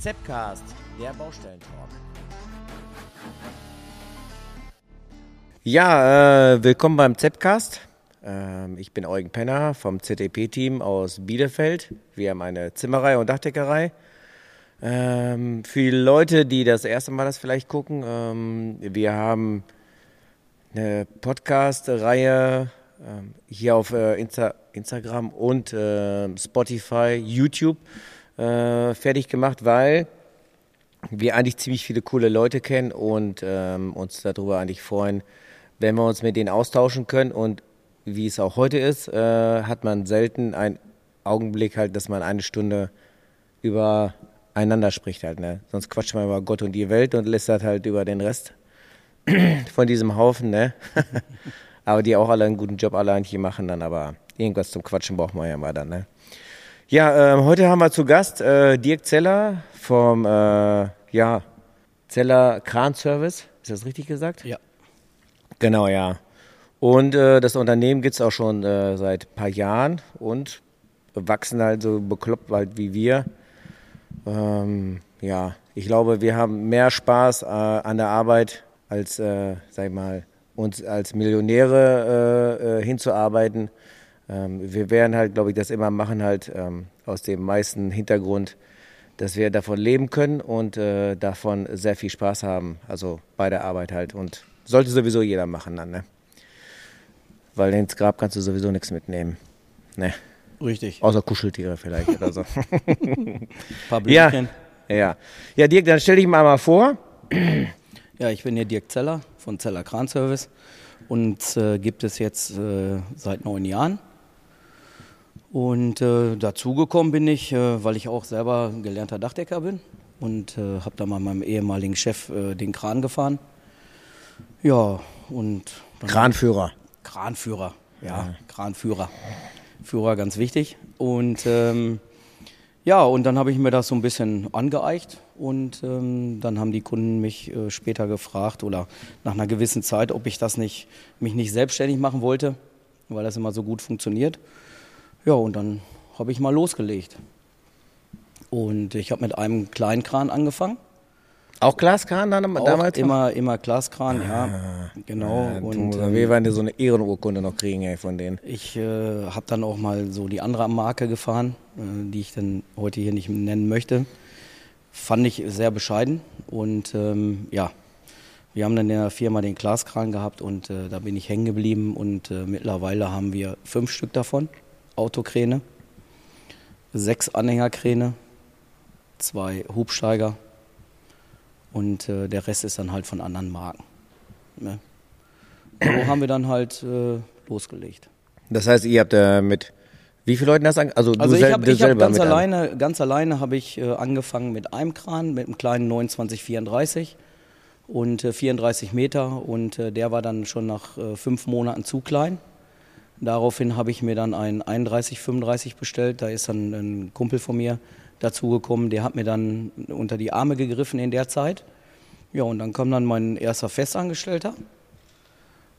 Zepcast, der Baustellentalk. Ja, äh, willkommen beim Zepcast. Ähm, ich bin Eugen Penner vom ZDP-Team aus Bielefeld. Wir haben eine Zimmerei und Dachdeckerei. Ähm, für die Leute, die das erste Mal das vielleicht gucken, ähm, wir haben eine Podcast-Reihe ähm, hier auf äh, Insta Instagram und äh, Spotify, YouTube äh, fertig gemacht, weil wir eigentlich ziemlich viele coole Leute kennen und ähm, uns darüber eigentlich freuen, wenn wir uns mit denen austauschen können. Und wie es auch heute ist, äh, hat man selten einen Augenblick halt, dass man eine Stunde übereinander spricht halt. Ne? Sonst quatscht man über Gott und die Welt und lässt das halt über den Rest von diesem Haufen. Ne? aber die auch alle einen guten Job allein hier machen dann, aber irgendwas zum Quatschen braucht man ja mal dann. Ne? Ja, äh, heute haben wir zu Gast äh, Dirk Zeller vom äh, ja, Zeller Kran Service. Ist das richtig gesagt? Ja. Genau, ja. Und äh, das Unternehmen gibt es auch schon äh, seit ein paar Jahren und wachsen halt so bekloppt halt wie wir. Ähm, ja, ich glaube, wir haben mehr Spaß äh, an der Arbeit, als, sag ich mal, uns als Millionäre hinzuarbeiten. Ähm, wir werden halt, glaube ich, das immer machen, halt ähm, aus dem meisten Hintergrund, dass wir davon leben können und äh, davon sehr viel Spaß haben, also bei der Arbeit halt. Und sollte sowieso jeder machen dann, ne? Weil ins Grab kannst du sowieso nichts mitnehmen. Ne? Richtig. Außer Kuscheltiere vielleicht oder so. Ein paar ja, Blümchen. ja. Ja, Dirk, dann stell dich mal mal vor. Ja, ich bin hier Dirk Zeller von Zeller Kran Service und äh, gibt es jetzt äh, seit neun Jahren. Und äh, dazugekommen bin ich, äh, weil ich auch selber gelernter Dachdecker bin und äh, habe da mal meinem ehemaligen Chef äh, den Kran gefahren. Ja, und Kranführer. Kranführer, ja, Kranführer. Führer ganz wichtig. Und ähm, ja, und dann habe ich mir das so ein bisschen angeeicht und ähm, dann haben die Kunden mich äh, später gefragt oder nach einer gewissen Zeit, ob ich das nicht, mich nicht selbstständig machen wollte, weil das immer so gut funktioniert. Ja, und dann habe ich mal losgelegt. Und ich habe mit einem kleinen Kran angefangen. Auch Glaskran dann Auch damals? immer, immer Glaskran, ja, genau. Ja, und ähm, wir werden dir so eine Ehrenurkunde noch kriegen ey, von denen. Ich äh, habe dann auch mal so die andere Marke gefahren, äh, die ich dann heute hier nicht nennen möchte. Fand ich sehr bescheiden und ähm, ja, wir haben dann in der Firma den Glaskran gehabt und äh, da bin ich hängen geblieben und äh, mittlerweile haben wir fünf Stück davon, Autokräne, sechs Anhängerkräne, zwei Hubsteiger und äh, der Rest ist dann halt von anderen Marken. Ne? So haben wir dann halt äh, losgelegt. Das heißt, ihr habt äh, mit wie vielen Leuten das an? Also, Also ich habe hab ganz an- alleine, ganz alleine habe ich äh, angefangen mit einem Kran, mit einem kleinen 2934 und äh, 34 Meter und äh, der war dann schon nach äh, fünf Monaten zu klein. Daraufhin habe ich mir dann einen 3135 bestellt. Da ist dann ein Kumpel von mir dazugekommen, der hat mir dann unter die Arme gegriffen in der Zeit. Ja, und dann kam dann mein erster Festangestellter.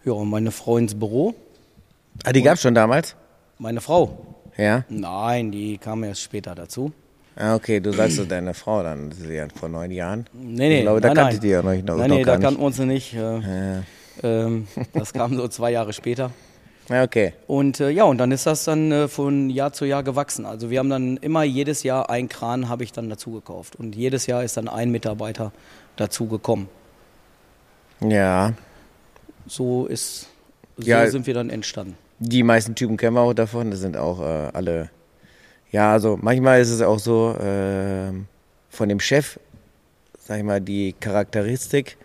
Ja, und meine Frau ins Büro. Ah, die gab es schon damals? Meine Frau. Ja. Nein, die kam erst später dazu. Ah, okay, du sagst so deine Frau dann, ist ja vor neun Jahren. Nee, nee, ich glaube, da nein, kanntet nein. ihr euch noch, Nein, noch nee, da kannten wir uns noch nicht. Äh, ähm, das kam so zwei Jahre später. Okay. Und äh, ja, und dann ist das dann äh, von Jahr zu Jahr gewachsen. Also wir haben dann immer jedes Jahr ein Kran habe ich dann dazu gekauft. Und jedes Jahr ist dann ein Mitarbeiter dazu gekommen. Ja, So ist, so Ja. sind wir dann entstanden. die meisten Typen kennen wir auch davon. Das sind auch äh, alle. Ja, also manchmal ist es auch so, ähm, von dem Chef, sag ich mal, die Charakteristik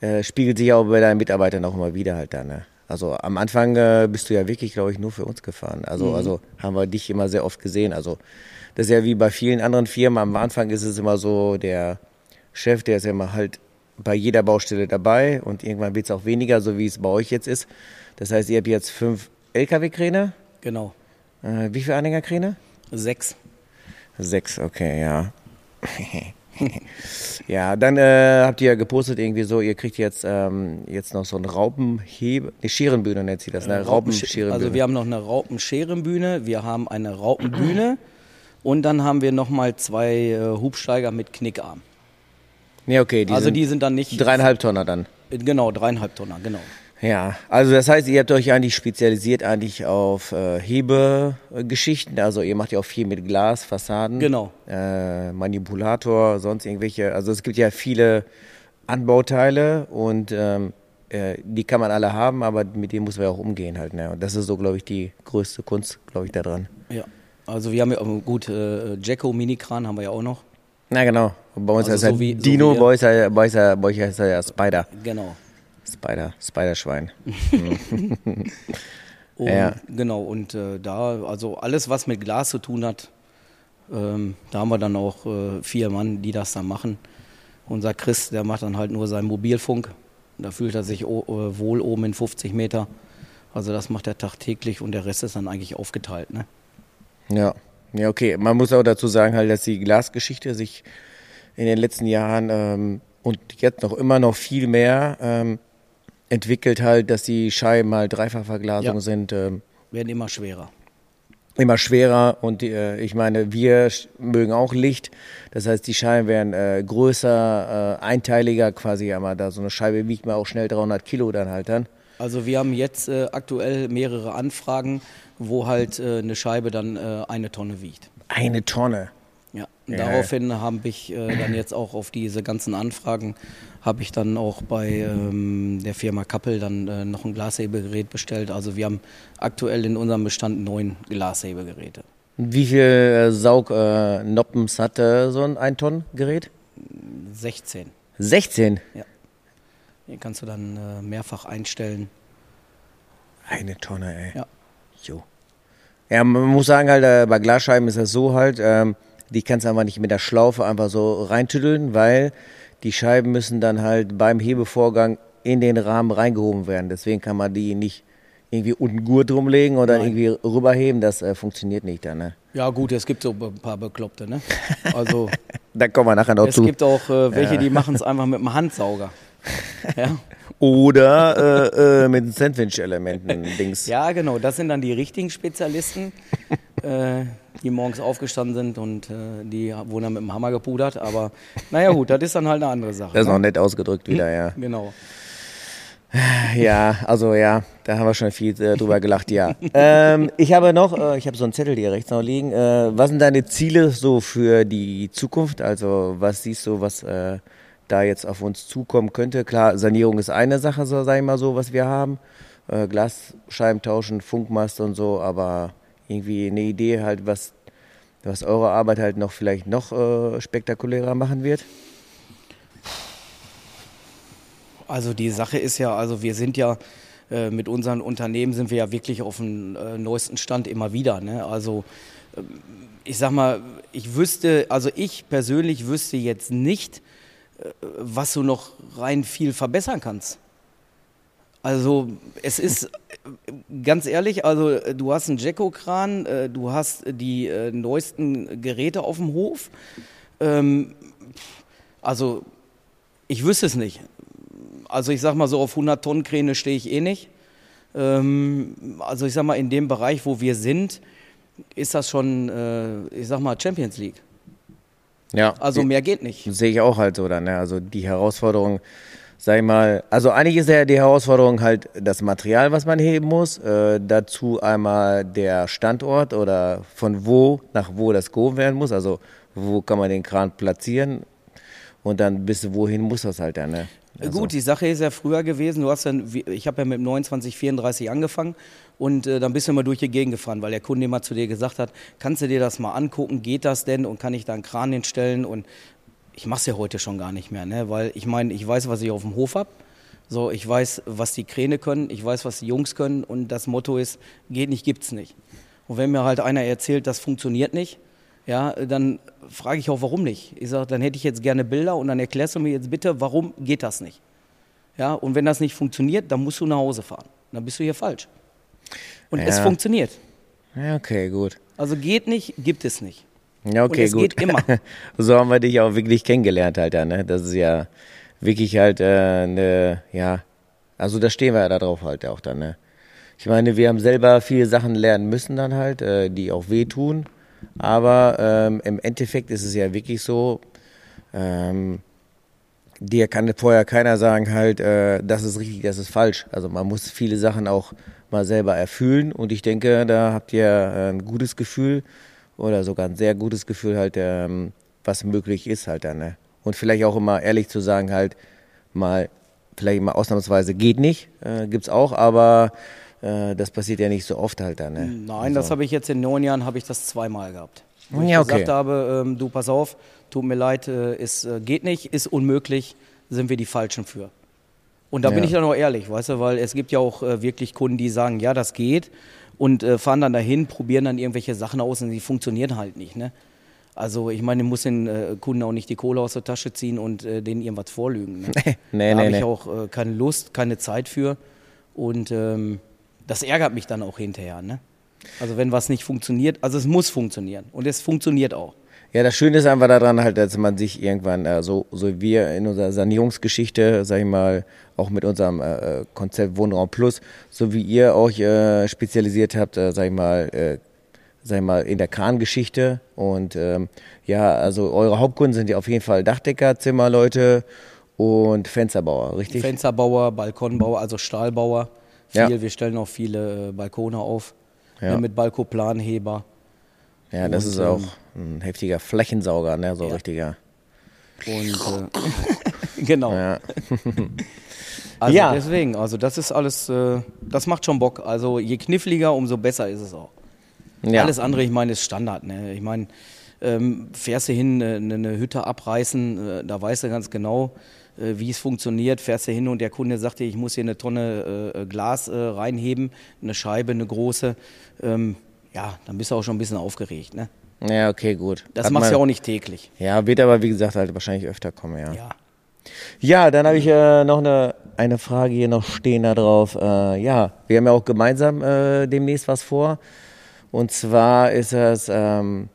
äh, spiegelt sich auch bei deinen Mitarbeitern auch immer wieder halt dann. Ne? Also am Anfang äh, bist du ja wirklich, glaube ich, nur für uns gefahren. Also, also haben wir dich immer sehr oft gesehen. Also das ist ja wie bei vielen anderen Firmen. Am Anfang ist es immer so, der Chef, der ist ja immer halt bei jeder Baustelle dabei und irgendwann wird es auch weniger, so wie es bei euch jetzt ist. Das heißt, ihr habt jetzt fünf LKW-Kräne. Genau. Äh, wie viele Anhängerkräne? Sechs. Sechs, okay, ja. ja, dann äh, habt ihr ja gepostet irgendwie so, ihr kriegt jetzt, ähm, jetzt noch so ein Raupenhebe, eine Scherenbühne nennt sie das, ne? Raupenscherenbühne. Also wir haben noch eine Raupenscherenbühne, wir haben eine Raupenbühne Und dann haben wir nochmal zwei äh, Hubsteiger mit Knickarm. Ja, okay. Die also die sind dann nicht. dreieinhalb Tonner dann. Genau, dreieinhalb Tonner, genau. Ja, also das heißt, ihr habt euch eigentlich spezialisiert eigentlich auf äh, Hebegeschichten. Also ihr macht ja auch viel mit Glas, Fassaden. Genau. Äh, Manipulator, sonst irgendwelche. Also es gibt ja viele Anbauteile und ähm, äh, die kann man alle haben, aber mit denen muss man ja auch umgehen halt. Ne? Und das ist so, glaube ich, die größte Kunst, glaube ich, da dran. Ja. Also wir haben ja auch gut äh, Jacko Minikran haben wir ja auch noch. Na genau. Bei uns Also heißt er so wie- so Dino, ihr- bei euch, heißt er- bei euch, bei euch heißt er ja Spider. Genau. Spider, Spiderschwein. Und, Ja. Genau, und äh, da, also alles, was mit Glas zu tun hat, ähm, da haben wir dann auch äh, vier Mann, die das dann machen. Unser Chris, der macht dann halt nur seinen Mobilfunk. Da fühlt er sich äh, wohl oben in 50 Meter. Also das macht er tagtäglich und der Rest ist dann eigentlich aufgeteilt. Ne? Ja. Ja, okay. Man muss auch dazu sagen, halt, dass die Glasgeschichte sich in den letzten Jahren ähm, und jetzt noch immer noch viel mehr ähm, entwickelt halt, dass die Scheiben halt Dreifachverglasung Ja. sind. Ähm, Werden immer schwerer. immer schwerer und äh, ich meine, wir mögen auch Licht. Das heißt, die Scheiben werden äh, größer, äh, einteiliger quasi, aber da so eine Scheibe wiegt man auch schnell 300 Kilo dann halt dann. Also wir haben jetzt äh, aktuell mehrere Anfragen, wo halt äh, eine Scheibe dann äh, eine Tonne wiegt. Eine Tonne. Ja, Ja. daraufhin habe ich äh, dann jetzt auch auf diese ganzen Anfragen, habe ich dann auch bei ähm, der Firma Kappel dann äh, noch ein Glashebegerät bestellt. Also wir haben aktuell in unserem Bestand neun Glashebegeräte. Wie viel äh, Saugnoppens äh, Noppens hat äh, so ein 1-Tonnen-Gerät? 16. 16. Hier kannst du dann äh, mehrfach einstellen. Eine Tonne, ey. Ja. Jo. Ja, man muss sagen halt, äh, bei Glasscheiben ist das so halt, ähm, die kannst du einfach nicht mit der Schlaufe einfach so reintüddeln, weil die Scheiben müssen dann halt beim Hebevorgang in den Rahmen reingehoben werden. Deswegen kann man die nicht irgendwie unten Gurt drumlegen oder Nein. irgendwie rüberheben. Das äh, funktioniert nicht dann. Ne? Ja gut, es gibt so ein paar Bekloppte, ne? Also Da kommen wir nachher noch es zu. gibt auch äh, welche, die machen es einfach mit dem Handsauger. Ja. Oder äh, äh, mit Sandwich-Elementen, Dings. Ja, genau, das sind dann die richtigen Spezialisten, äh, die morgens aufgestanden sind und äh, die wurden dann mit dem Hammer gepudert. Aber naja, gut, das ist dann halt eine andere Sache. Das ist ne? noch nett ausgedrückt wieder, ja. Genau. Ja, also ja, da haben wir schon viel äh, drüber gelacht, ja. ähm, ich habe noch, äh, ich habe so einen Zettel hier rechts noch liegen. Was sind deine Ziele so für die Zukunft? Also was siehst du, was da jetzt auf uns zukommen könnte? Klar, Sanierung ist eine Sache, so sag ich mal so, was wir haben. Äh, Glasscheiben tauschen, Funkmast und so, aber irgendwie eine Idee halt, was, was eure Arbeit halt noch vielleicht noch äh, spektakulärer machen wird? Also die Sache ist ja, also wir sind ja äh, mit unseren Unternehmen sind wir ja wirklich auf dem äh, neuesten Stand immer wieder. Ne? Also ähm, ich sag mal, ich wüsste, also ich persönlich wüsste jetzt nicht, was du noch rein viel verbessern kannst. Also es ist ganz ehrlich, also du hast einen Jacko-Kran, äh, du hast die äh, neuesten Geräte auf dem Hof. Ähm, also ich wüsste es nicht. Also ich sag mal so, auf 100 Tonnen Kräne stehe ich eh nicht. Ähm, also ich sag mal, in dem Bereich, wo wir sind, ist das schon, äh, ich sag mal, Champions League. Ja. Also mehr geht nicht. Sehe ich auch halt so dann, ne? Also die Herausforderung, sag ich mal, also eigentlich ist ja die Herausforderung halt das Material, was man heben muss, äh, dazu einmal der Standort oder von wo nach wo das gehoben werden muss, also wo kann man den Kran platzieren und dann bis wohin muss das halt dann, ne? Also, Gut, die Sache ist ja früher gewesen, du hast dann, ich habe ja mit 29, 34 angefangen und äh, dann bist du immer durch die Gegend gefahren, weil der Kunde immer zu dir gesagt hat, kannst du dir das mal angucken, geht das denn und kann ich da einen Kran hinstellen und ich mache es ja heute schon gar nicht mehr, ne? weil ich meine, ich weiß, was ich auf dem Hof habe, so, ich weiß, was die Kräne können, ich weiß, was die Jungs können und das Motto ist, geht nicht, gibt's nicht. Und wenn mir halt einer erzählt, das funktioniert nicht, ja, dann frage ich auch, warum nicht. Ich sage, dann hätte ich jetzt gerne Bilder und dann erklärst du mir jetzt bitte, warum geht das nicht. Ja, und wenn das nicht funktioniert, dann musst du nach Hause fahren. Dann bist du hier falsch. Und es Ja. funktioniert. Ja, okay, gut. Also geht nicht, gibt es nicht. Ja, okay, Und es gut. geht immer. so haben wir dich auch wirklich kennengelernt halt ne? Das ist ja wirklich halt äh, eine, ja, also da stehen wir ja da drauf halt auch dann, ne? Ich meine, wir haben selber viele Sachen lernen müssen dann halt, äh, die auch wehtun. Aber ähm, im Endeffekt ist es ja wirklich so, ähm, dir kann vorher keiner sagen, halt, äh, das ist richtig, das ist falsch. Also man muss viele Sachen auch mal selber erfüllen und ich denke, da habt ihr ein gutes Gefühl oder sogar ein sehr gutes Gefühl halt, ähm, was möglich ist halt dann. Ne? Und vielleicht auch immer ehrlich zu sagen halt, mal, vielleicht mal ausnahmsweise geht nicht, äh, gibt's auch, aber äh, das passiert ja nicht so oft halt dann. Ne? Nein, also. das habe ich jetzt in neun Jahren, habe ich das zweimal gehabt. Wo ja, ich okay. gesagt habe, ähm, du pass auf, tut mir leid, äh, es äh, geht nicht, ist unmöglich, sind wir die Falschen für. Und da Ja. bin ich dann auch ehrlich, weißt du, weil es gibt ja auch äh, wirklich Kunden, die sagen, ja, das geht und fahren dann dahin, probieren dann irgendwelche Sachen aus und die funktionieren halt nicht, ne? Also ich meine, ich muss den äh, Kunden auch nicht die Kohle aus der Tasche ziehen und äh, denen irgendwas vorlügen. Ne? Nee, da nee, habe nee. ich auch äh, keine Lust, keine Zeit für und ähm, das ärgert mich dann auch hinterher, ne? Also wenn was nicht funktioniert, also es muss funktionieren und es funktioniert auch. Ja, das Schöne ist einfach daran halt, dass man sich irgendwann, äh, so, so wir in unserer Sanierungsgeschichte, sag ich mal, auch mit unserem äh, Konzept Wohnraum Plus, so wie ihr euch äh, spezialisiert habt, äh, sag ich mal, äh, sag ich mal, in der Krangeschichte. Und ähm, ja, also eure Hauptkunden sind ja auf jeden Fall Dachdecker, Zimmerleute und Fensterbauer, richtig? Fensterbauer, Balkonbauer, also Stahlbauer. Viel, Ja. wir stellen auch viele äh, Balkone auf Ja. ne, mit Balkoplanheber. ja, das und, ist auch ähm, ein heftiger Flächensauger, ne, so Ja. richtiger. Und äh, genau. Ja. Also Ja. deswegen, also das ist alles, äh, das macht schon Bock. Also je kniffliger, umso besser ist es auch. ja. Alles andere, ich meine, ist Standard. Ne? Ich meine, ähm, fährst du hin, äh, eine, eine Hütte abreißen, äh, da weißt du ganz genau, äh, wie es funktioniert. Fährst du hin und der Kunde sagt dir, ich muss hier eine Tonne äh, Glas äh, reinheben, eine Scheibe, eine große. Ähm, ja, dann bist du auch schon ein bisschen aufgeregt. Ne? ja, okay, gut. Das Hat machst du ja auch nicht täglich. Ja, wird aber wie gesagt halt wahrscheinlich öfter kommen, ja. Ja. Ja, dann habe ich äh, noch eine, eine Frage hier noch stehen da drauf. Äh, ja, wir haben ja auch gemeinsam äh, demnächst was vor. Und zwar ist es, ähm,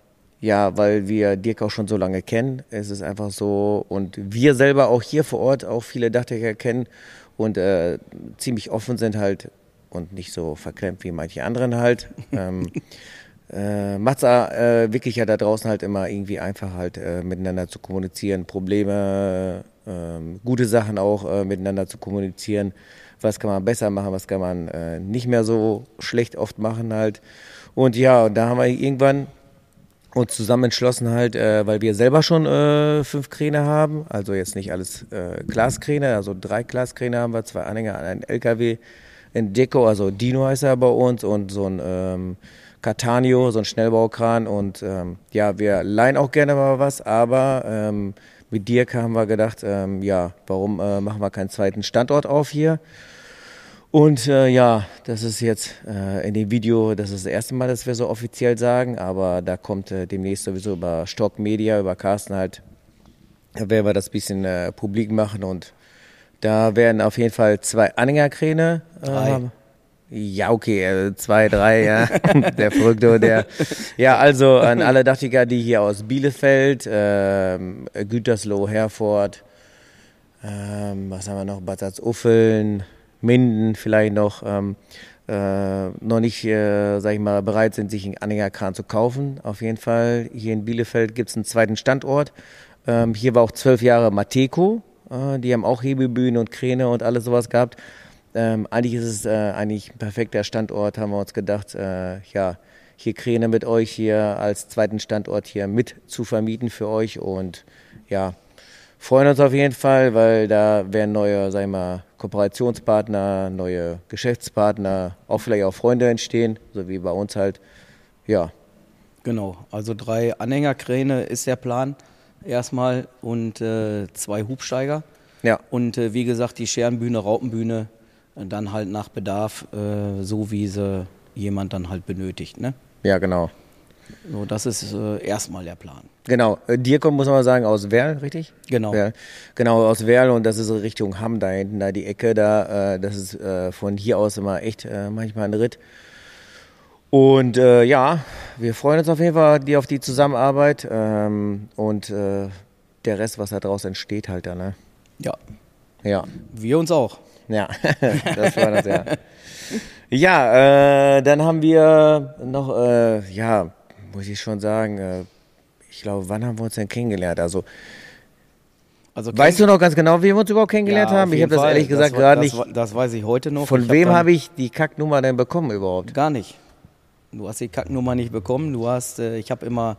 ja, weil wir Dirk auch schon so lange kennen, es ist einfach so und wir selber auch hier vor Ort auch viele Dachdecker kennen und äh, ziemlich offen sind halt und nicht so verklemmt wie manche anderen halt. ähm, äh, macht es äh, wirklich ja da draußen halt immer irgendwie einfach halt äh, miteinander zu kommunizieren, Probleme, ähm, gute Sachen auch äh, miteinander zu kommunizieren. Was kann man besser machen, was kann man äh, nicht mehr so schlecht oft machen halt. Und ja, und da haben wir irgendwann uns zusammen entschlossen halt, äh, weil wir selber schon äh, fünf Kräne haben, also jetzt nicht alles äh, Glaskräne, also drei Glaskräne haben wir, zwei Anhänger, einen LKW, ein Deko, also Dino heißt er bei uns und so ein ähm, Catanio, so ein Schnellbaukran und ähm, ja, wir leihen auch gerne mal was, aber ähm, mit Dirk haben wir gedacht, ähm, ja, warum äh, machen wir keinen zweiten Standort auf hier? Und äh, ja, das ist jetzt äh, in dem Video, das ist das erste Mal, dass wir so offiziell sagen, aber da kommt äh, demnächst sowieso über Stock Media, über Carsten halt, da werden wir das bisschen äh, publik machen und da werden auf jeden Fall zwei Anhängerkräne. Äh, haben. Ja, okay, äh, zwei, drei, ja. der Verrückte, der. Ja, also an alle Dachtiger, die hier aus Bielefeld, ähm, Gütersloh, Herford, ähm, was haben wir noch, Bad Salzuffeln, Minden vielleicht noch, ähm, äh, noch nicht, äh, sag ich mal, bereit sind, sich einen Anhängerkran zu kaufen. Auf jeden Fall, hier in Bielefeld gibt es einen zweiten Standort. Ähm, hier war auch zwölf Jahre Mateco. Äh, die haben auch Hebebühnen und Kräne und alles sowas gehabt. Ähm, eigentlich ist es äh, eigentlich ein perfekter Standort, haben wir uns gedacht, äh, ja, hier Kräne mit euch hier als zweiten Standort hier mit zu vermieten für euch und ja, freuen uns auf jeden Fall, weil da werden neue, sag ich mal, Kooperationspartner, neue Geschäftspartner, auch vielleicht auch Freunde entstehen, so wie bei uns halt. Ja, Genau, also drei Anhängerkräne ist der Plan erstmal und äh, zwei Hubsteiger. ja, Und äh, wie gesagt, die Scherenbühne, Raupenbühne, äh, dann halt nach Bedarf, äh, so wie sie jemand dann halt benötigt. Ne? ja, genau. So, das ist äh, erstmal der Plan. Genau, äh, dir kommt, muss man mal sagen, aus Werl, richtig? Genau. Werl. Genau, aus Werl und das ist Richtung Hamm da hinten, da die Ecke da. Äh, das ist äh, von hier aus immer echt äh, manchmal ein Ritt. Und äh, ja, wir freuen uns auf jeden Fall die, auf die Zusammenarbeit ähm, und der Rest, was da draus entsteht, halt da, ne? Ja, Ja, wir uns auch. ja, das war das, ja. Ja, äh, dann haben wir noch, äh, ja, muss ich schon sagen, äh, ich glaube, wann haben wir uns denn kennengelernt? Also, also weißt du noch ganz genau, wie wir uns überhaupt kennengelernt ja, haben? Ich habe das ehrlich gesagt gerade nicht. Das weiß ich heute noch. Von ich wem habe ich die Kacknummer denn bekommen überhaupt? Gar nicht. Du hast die Kacknummer nicht bekommen. Du hast, äh, ich habe immer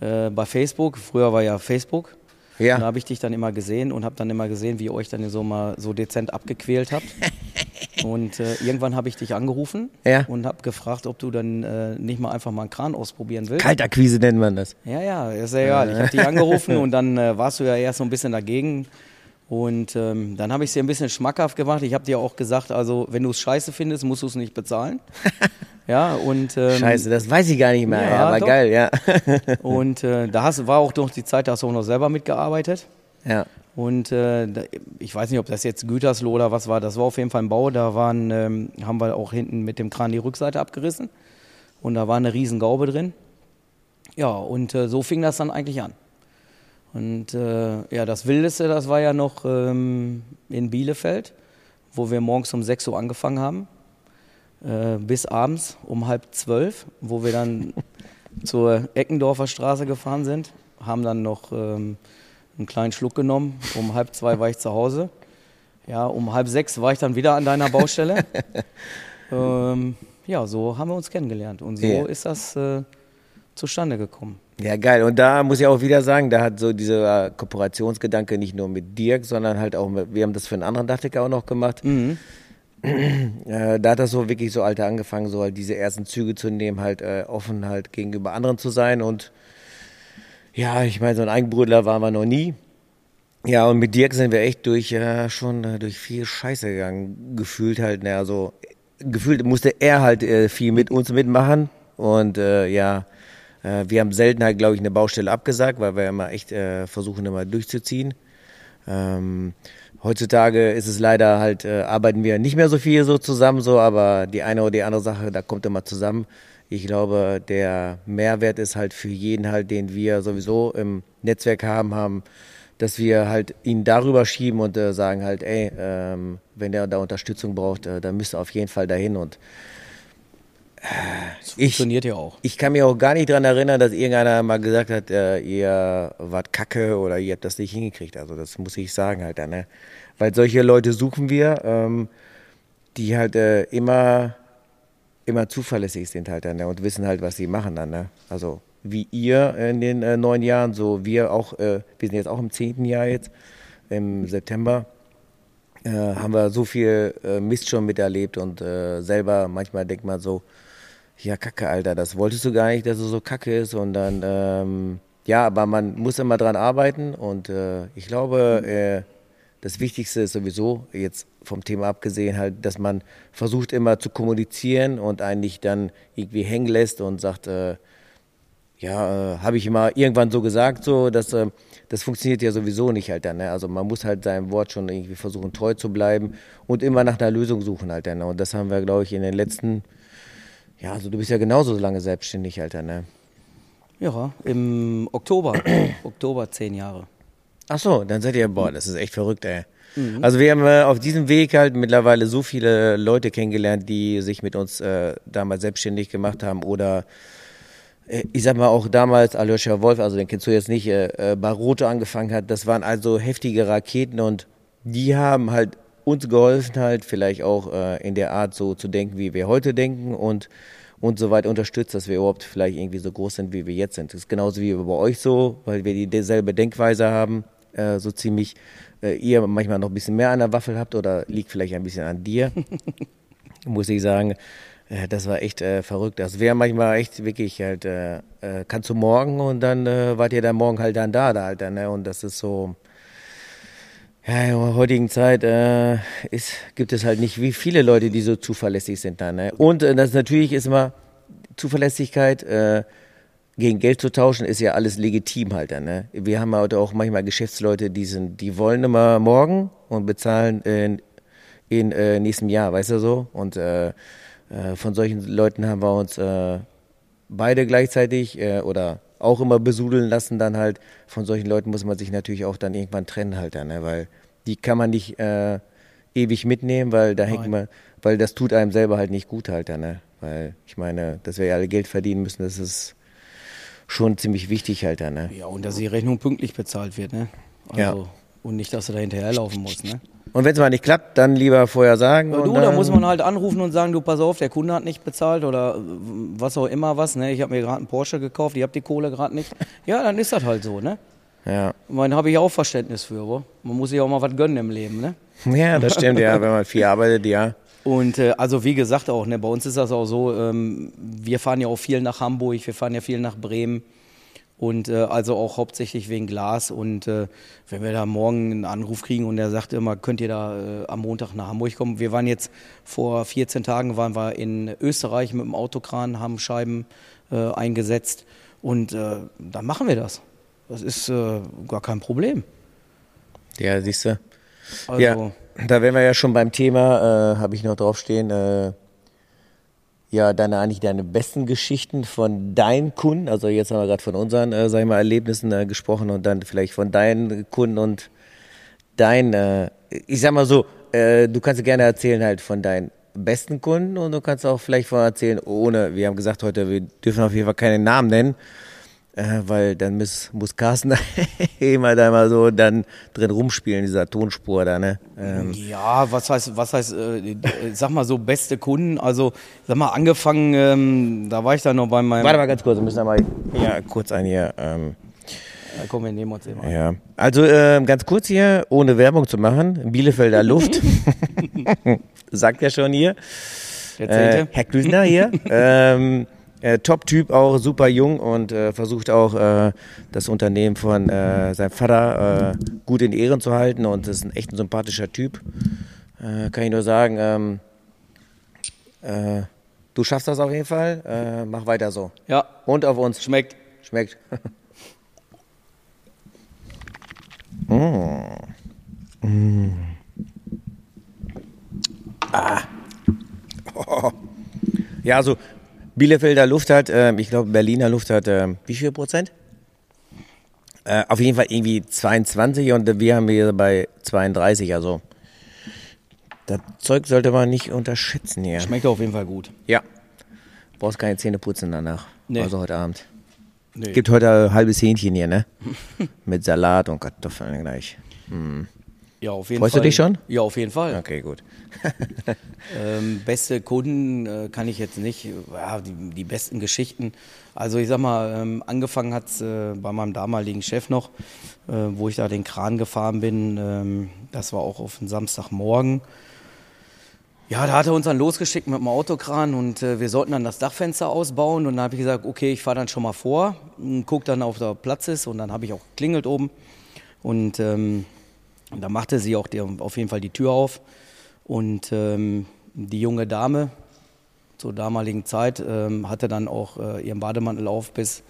äh, bei Facebook, früher war ja Facebook, ja. da habe ich dich dann immer gesehen und habe dann immer gesehen, wie ihr euch dann so mal so dezent abgequält habt. und äh, irgendwann habe ich dich angerufen ja. und habe gefragt, ob du dann äh, nicht mal einfach mal einen Kran ausprobieren willst. Kaltakquise nennt man das. Ja, ja, ist ja egal. Ich habe dich angerufen und dann äh, warst du ja erst so ein bisschen dagegen. Und ähm, dann habe ich es dir ein bisschen schmackhaft gemacht. Ich habe dir auch gesagt, also wenn du es scheiße findest, musst du es nicht bezahlen. Ja, und, ähm, Scheiße, das weiß ich gar nicht mehr, ja, aber doch. geil, ja. und äh, da hast, war auch durch die Zeit, da hast du auch noch selber mitgearbeitet. Ja. Und äh, ich weiß nicht, ob das jetzt Gütersloh oder was war, das war auf jeden Fall ein Bau, da waren, ähm, haben wir auch hinten mit dem Kran die Rückseite abgerissen und da war eine riesen Gaube drin. Ja, und äh, so fing das dann eigentlich an. Und äh, ja, das Wildeste, das war ja noch ähm, in Bielefeld, wo wir morgens um 6 Uhr angefangen haben äh, bis abends um halb zwölf, wo wir dann zur Eckendorfer Straße gefahren sind, haben dann noch ähm, einen kleinen Schluck genommen. Um halb zwei war ich zu Hause. Ja, um halb sechs war ich dann wieder an deiner Baustelle. ähm, ja, so haben wir uns kennengelernt und so yeah. ist das äh, zustande gekommen. Ja, geil. Und da muss ich auch wieder sagen, da hat so dieser Kooperationsgedanke nicht nur mit Dirk, sondern halt auch, mit, wir haben das für einen anderen Dachdecker auch noch gemacht. Mhm äh, da hat das so wirklich so Alter angefangen, so halt diese ersten Züge zu nehmen, halt äh, offen halt gegenüber anderen zu sein und ja, ich meine, so ein Eigenbrüdler waren wir noch nie. Ja, und mit Dirk sind wir echt durch, äh, schon äh, durch viel Scheiße gegangen, gefühlt halt, naja, so, gefühlt musste er halt äh, viel mit uns mitmachen und äh, ja, äh, wir haben selten halt, glaube ich, eine Baustelle abgesagt, weil wir immer echt äh, versuchen, immer durchzuziehen. Ähm, Heutzutage ist es leider halt, äh, arbeiten wir nicht mehr so viel so zusammen, so, aber die eine oder die andere Sache, da kommt immer zusammen. Ich glaube, der Mehrwert ist halt für jeden halt, den wir sowieso im Netzwerk haben, haben, dass wir halt ihn darüber schieben und äh, sagen halt, ey, ähm, wenn der da Unterstützung braucht, äh, dann müsste auf jeden Fall dahin und das funktioniert ich, ja auch. Ich kann mich auch gar nicht daran erinnern, dass irgendeiner mal gesagt hat, äh, ihr wart kacke oder ihr habt das nicht hingekriegt. Also das muss ich sagen halt dann. Ne? Weil solche Leute suchen wir, ähm, die halt äh, immer, immer zuverlässig sind halt dann und wissen halt, was sie machen dann. Ne? Also wie ihr in den äh, neun Jahren, so wir auch, äh, wir sind jetzt auch im zehnten Jahr jetzt, im September. Äh, haben wir so viel äh, Mist schon miterlebt und äh, selber manchmal denkt man so, ja, kacke, Alter, das wolltest du gar nicht, dass es so kacke ist. Und dann, ähm, ja, aber man muss immer dran arbeiten. Und äh, ich glaube, das Wichtigste ist sowieso, jetzt vom Thema abgesehen, halt, dass man versucht immer zu kommunizieren und eigentlich dann irgendwie hängen lässt und sagt, äh, ja, äh, habe ich immer irgendwann so gesagt, so, dass äh, das funktioniert ja sowieso nicht halt dann. Ne? Also man muss halt seinem Wort schon irgendwie versuchen, treu zu bleiben und immer nach einer Lösung suchen halt dann. Ne? Und das haben wir, glaube ich, in den letzten ja, also du bist ja genauso lange selbstständig, Alter, ne? Ja, im Oktober. Oktober zehn Jahre. Ach so, dann seid ihr, boah, das ist echt verrückt, ey. Mhm. Also wir haben äh, auf diesem Weg halt mittlerweile so viele Leute kennengelernt, die sich mit uns äh, damals selbstständig gemacht haben oder äh, ich sag mal auch damals Aljoscha Wolf, also den kennst du jetzt nicht, äh, äh Baroto angefangen hat, das waren also heftige Raketen und die haben halt uns geholfen halt, vielleicht auch äh, in der Art so zu denken, wie wir heute denken und und so weit unterstützt, dass wir überhaupt vielleicht irgendwie so groß sind, wie wir jetzt sind. Das ist genauso wie bei euch so, weil wir dieselbe Denkweise haben, äh, so ziemlich. Äh, ihr manchmal noch ein bisschen mehr an der Waffel habt oder liegt vielleicht ein bisschen an dir, muss ich sagen. Äh, das war echt äh, verrückt. Das wäre manchmal echt wirklich halt, äh, kannst du morgen und dann wart ihr dann morgen halt dann da, da halt dann, ne? Und das ist so, ja, in der heutigen Zeit äh, ist, gibt es halt nicht wie viele Leute, die so zuverlässig sind dann. Ne? Und äh, das natürlich ist immer Zuverlässigkeit äh, gegen Geld zu tauschen, ist ja alles legitim halt dann. Ne? Wir haben heute auch manchmal Geschäftsleute, die sind, die wollen immer morgen und bezahlen in, in äh, nächstem Jahr, weißt du so? Und äh, äh, von solchen Leuten haben wir uns äh, beide gleichzeitig äh, oder auch immer besudeln lassen, dann halt von solchen Leuten muss man sich natürlich auch dann irgendwann trennen halt dann, ne? weil die kann man nicht äh, ewig mitnehmen, weil da hängt man, weil das tut einem selber halt nicht gut halt dann, ne? weil ich meine, dass wir ja alle Geld verdienen müssen, das ist schon ziemlich wichtig halt dann, ne? Ja, und dass die Rechnung pünktlich bezahlt wird, ne? Also, Ja. Und nicht, dass du da hinterherlaufen musst, ne? Und wenn es mal nicht klappt, dann lieber vorher sagen. Ja, du, da muss man halt anrufen und sagen, du pass auf, der Kunde hat nicht bezahlt oder äh, was auch immer was, ne? Ich habe mir gerade einen Porsche gekauft, ich habe die Kohle gerade nicht. Ja, dann ist das halt so, ne? Ja. Meine, habe ich auch Verständnis für, wo? Man muss sich auch mal was gönnen im Leben, ne? ja, das stimmt, ja, wenn man viel arbeitet, ja. Und äh, also wie gesagt auch, ne, bei uns ist das auch so, ähm, wir fahren ja auch viel nach Hamburg, wir fahren ja viel nach Bremen und äh, also auch hauptsächlich wegen Glas und äh, wenn wir da morgen einen Anruf kriegen und der sagt immer, könnt ihr da äh, am Montag nach Hamburg kommen. Wir waren jetzt vor 14 Tagen waren wir in Österreich mit dem Autokran, haben Scheiben äh, eingesetzt und äh, dann machen wir das. Das ist äh, gar kein Problem. Ja, siehst du. Also, Ja, da wären wir ja schon beim Thema, äh, habe ich noch draufstehen, äh, ja, deine eigentlich deine besten Geschichten von deinen Kunden, also jetzt haben wir gerade von unseren, äh, sag ich mal, Erlebnissen äh, gesprochen und dann vielleicht von deinen Kunden und dein, äh, ich sag mal so, äh, du kannst gerne erzählen halt von deinen besten Kunden und du kannst auch vielleicht von erzählen, ohne, wir haben gesagt heute, wir dürfen auf jeden Fall keinen Namen nennen, äh, weil dann muss, muss Carsten immer da mal so dann drin rumspielen, dieser Tonspur da, ne? Ähm, Ja, was heißt, was heißt, äh, äh, sag mal so beste Kunden. Also, sag mal, angefangen, ähm, da war ich dann noch bei meinem. warte mal ganz kurz, wir müssen da mal ja, kurz ein hier. Ähm, Ja, komm, wir nehmen uns mal. ja. Also ähm, ganz kurz hier, ohne Werbung zu machen, Bielefelder Luft. Sagt ja schon hier. Äh. Herr Klüsner hier. ähm, äh, Top-Typ auch, super jung und äh, versucht auch äh, das Unternehmen von äh, seinem Vater äh, gut in Ehren zu halten und ist ein echt ein sympathischer Typ. Äh, kann ich nur sagen, ähm, äh, du schaffst das auf jeden Fall. Mach weiter so. Ja, Und auf uns. schmeckt. Schmeckt. mm. Mm. Ah. Oh. Ja, also Bielefelder Luft hat, ähm, ich glaube Berliner Luft hat, ähm, wie viel Prozent? Äh, auf jeden Fall irgendwie 22 und wir haben hier bei 32, also das Zeug sollte man nicht unterschätzen hier. Schmeckt auf jeden Fall gut. Ja. Brauchst keine Zähne putzen danach. Nee. Also heute Abend. Nee. Gibt heute ein halbes Hähnchen hier, ne? Mit Salat und Kartoffeln gleich. Ja, auf jeden Freust du Fall. dich schon? Ja, auf jeden Fall. Okay, gut. Ähm, beste Kunden äh, kann ich jetzt nicht, ja, die, die besten Geschichten. Also ich sag mal, ähm, angefangen hat es äh, bei meinem damaligen Chef noch, äh, wo ich da den Kran gefahren bin. Ähm, das war auch auf einen Samstagmorgen. Ja, da hat er uns dann losgeschickt mit dem Autokran und äh, wir sollten dann das Dachfenster ausbauen. Und dann habe ich gesagt, okay, ich fahre dann schon mal vor, und guck dann, ob da Platz ist. Und dann habe ich auch geklingelt oben. Und ähm, da machte sie auch die, auf jeden Fall die Tür auf. Und ähm, die junge Dame zur damaligen Zeit ähm, hatte dann auch äh, ihren Bademantel auf bis,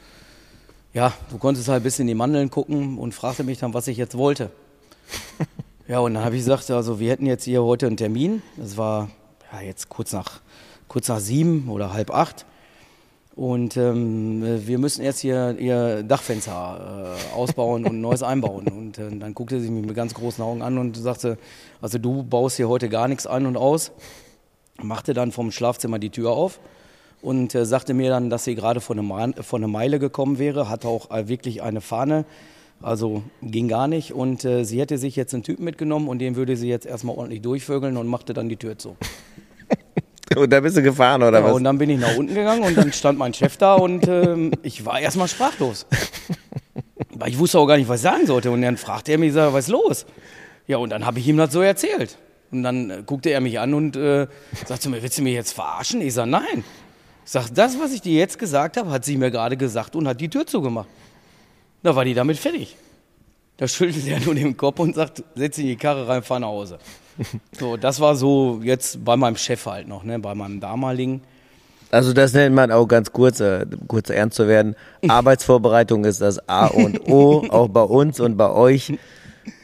ja, du konntest halt bis in die Mandeln gucken und fragte mich dann, was ich jetzt wollte. ja, und dann habe ich gesagt, also wir hätten jetzt hier heute einen Termin. Das war ja, jetzt kurz nach, kurz nach sieben oder halb acht. Und ähm, äh, wir müssen jetzt hier ihr Dachfenster äh, ausbauen und ein neues einbauen. Und äh, dann guckte sie mich mit ganz großen Augen an und sagte, also du baust hier heute gar nichts ein und aus. Machte dann vom Schlafzimmer die Tür auf und äh, sagte mir dann, dass sie gerade von, einer Ma- von einer Meile gekommen wäre, hatte auch äh, wirklich eine Fahne. Also ging gar nicht. Und äh, sie hätte sich jetzt einen Typen mitgenommen und den würde sie jetzt erstmal ordentlich durchvögeln und machte dann die Tür zu. Und da bist du gefahren, oder Ja, was? und dann bin ich nach unten gegangen und dann stand mein Chef da und ähm, ich war erstmal sprachlos. Weil ich wusste auch gar nicht, was ich sagen sollte. Und dann fragte er mich, sag, was ist los? Ja, und dann habe ich ihm das so erzählt. Und dann äh, guckte er mich an und äh, sagte zu mir, willst du mich jetzt verarschen? Ich sage, nein. Ich sage, das, was ich dir jetzt gesagt habe, hat sie mir gerade gesagt und hat die Tür zugemacht. Da war die damit fertig. Da schüttelte er nur den Kopf und sagt, setz in die Karre rein, fahr nach Hause. So, das war so jetzt bei meinem Chef halt noch, ne, bei meinem damaligen. Also das nennt man auch ganz kurz, äh, kurz ernst zu werden. Arbeitsvorbereitung ist das A und O, auch bei uns und bei euch.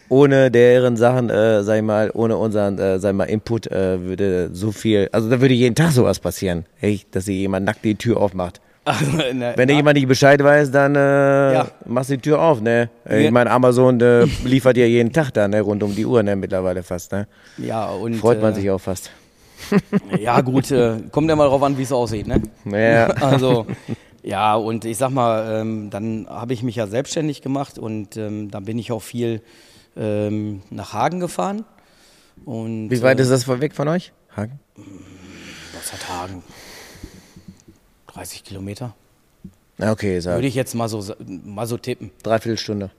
Ohne deren Sachen, äh, sag ich mal, ohne unseren, äh, sag ich mal, Input äh, würde so viel, also da würde jeden Tag sowas passieren, echt, dass sich jemand nackt die Tür aufmacht. Also, ne, Wenn dir jemand nicht Bescheid weiß, dann äh, Ja. machst du die Tür auf, ne? Äh. Ich meine, Amazon äh, liefert ja jeden Tag da, ne? Rund um die Uhr, ne? Mittlerweile fast, ne? ja, und, Freut man äh, sich auch fast. Ja, gut, äh, kommt ja mal drauf an, wie es aussieht, ne? Ja. Also, Ja, und ich sag mal, ähm, dann habe ich mich ja selbstständig gemacht und ähm, dann bin ich auch viel ähm, nach Hagen gefahren. Und, Wie weit äh, ist das weg von euch? Hagen? Was hat Hagen? 30 Kilometer. Okay, sag. Würde ich jetzt mal so, mal so tippen. Dreiviertel Stunde.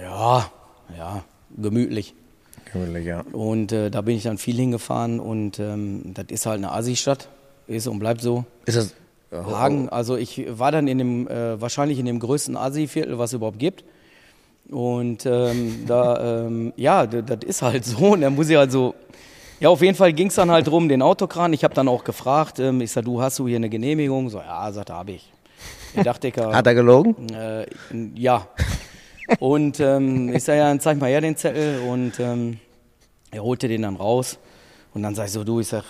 Ja, ja, gemütlich. Gemütlich, ja. Und äh, da bin ich dann viel hingefahren und ähm, das ist halt eine Asi-Stadt. Ist und bleibt so. Ist das Hagen, also ich war dann in dem, äh, wahrscheinlich in dem größten Asi-Viertel, was es überhaupt gibt. Und ähm, da, ähm, ja, das ist halt so. Und dann muss ich halt so, ja, auf jeden Fall ging es dann halt drum, den Autokran. Ich habe dann auch gefragt, ähm, ich sag, du hast du hier eine Genehmigung? So, ja, sagt er, habe ich. Der Dachdecker. Hat er gelogen? Äh, ja. Und ähm, ich sag, ja, dann zeig mal her den Zettel. Und ähm, er holte den dann raus. Und dann sag ich so, du, ich sag,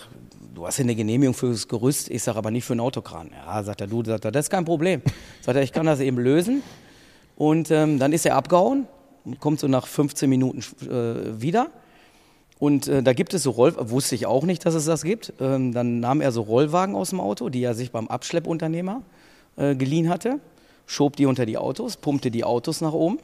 du hast ja eine Genehmigung fürs Gerüst, ich sage aber nicht für einen Autokran. Ja, sagt er, du, sagt er, das ist kein Problem. Sagt er, ich kann das eben lösen. Und ähm, dann ist er abgehauen, kommt so nach 15 Minuten äh, wieder. Und äh, da gibt es so Rollwagen, wusste ich auch nicht, dass es das gibt. Ähm, dann nahm er so Rollwagen aus dem Auto, die er sich beim Abschleppunternehmer äh, geliehen hatte, schob die unter die Autos, pumpte die Autos nach oben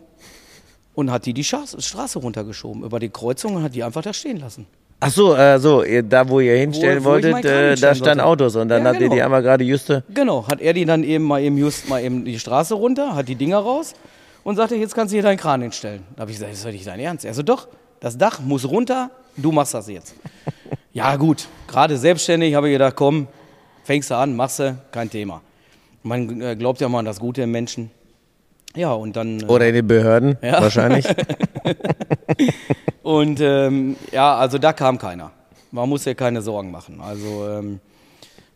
und hat die die Straße runtergeschoben über die Kreuzung und hat die einfach da stehen lassen. Ach so, äh, so da wo ihr hinstellen wo, wo wolltet, äh, da standen Autos und dann ja, habt genau. ihr die einmal gerade juste. Genau, hat er die dann eben mal eben just mal eben die Straße runter, hat die Dinger raus und sagte, jetzt kannst du hier deinen Kran hinstellen. Da habe ich gesagt, das ist doch nicht dein Ernst. Er so, doch, das Dach muss runter, du machst das jetzt. ja gut, gerade selbstständig habe ich gedacht, komm, fängst du an, machst du, kein Thema. Man äh, glaubt ja mal an das Gute im Menschen. Ja, und dann. Äh, Oder in den Behörden, ja. wahrscheinlich. Und ähm, ja, also da kam keiner. Man muss sich keine Sorgen machen. Also ähm,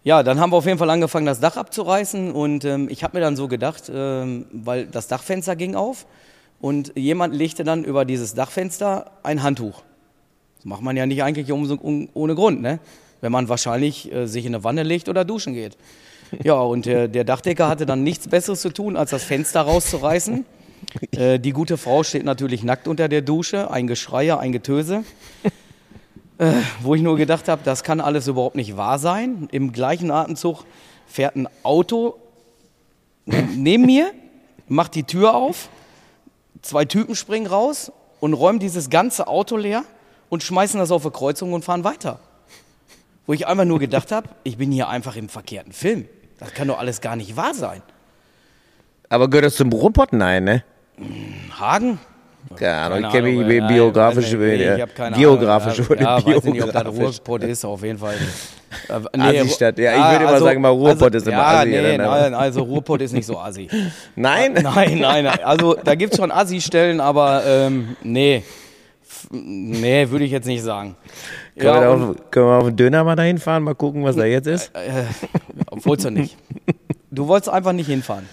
ja, dann haben wir auf jeden Fall angefangen, das Dach abzureißen. Und ähm, ich habe mir dann so gedacht, ähm, weil das Dachfenster ging auf und jemand legte dann über dieses Dachfenster ein Handtuch. Das macht man ja nicht eigentlich ohne Grund, ne? wenn man wahrscheinlich äh, sich in eine Wanne legt oder duschen geht. Ja, und der, der Dachdecker hatte dann nichts Besseres zu tun, als das Fenster rauszureißen. Äh, die gute Frau steht natürlich nackt unter der Dusche, ein Geschreier, ein Getöse. Äh, wo ich nur gedacht habe, das kann alles überhaupt nicht wahr sein. Im gleichen Atemzug fährt ein Auto neben mir, macht die Tür auf, zwei Typen springen raus und räumen dieses ganze Auto leer und schmeißen das auf eine Kreuzung und fahren weiter. Wo ich einfach nur gedacht habe, ich bin hier einfach im verkehrten Film. Das kann doch alles gar nicht wahr sein. Aber gehört das zum Ruhrpott? Nein, ne? Hagen? Keine Ahnung, ich kenne mich bi biografisch nee, ich keine geografisch über ja, ja, weiß nicht, ob das Ruhrpott ist, auf jeden Fall. Äh, nee, Asi-Stadt, ja, ich würde immer also, sagen, mal Ruhrpott also, ist immer ja, Asi. Nee, nein, also Ruhrpott ist nicht so Asi. nein? Nein, nein, nein. Also da gibt es schon Asi-Stellen, aber ähm, nee. Nee, würde ich jetzt nicht sagen. Können, ja, wir auf, können, wir auf, den Döner mal dahin fahren, mal gucken, was da jetzt ist? Äh, äh, wolltest du nicht. Du wolltest einfach nicht hinfahren.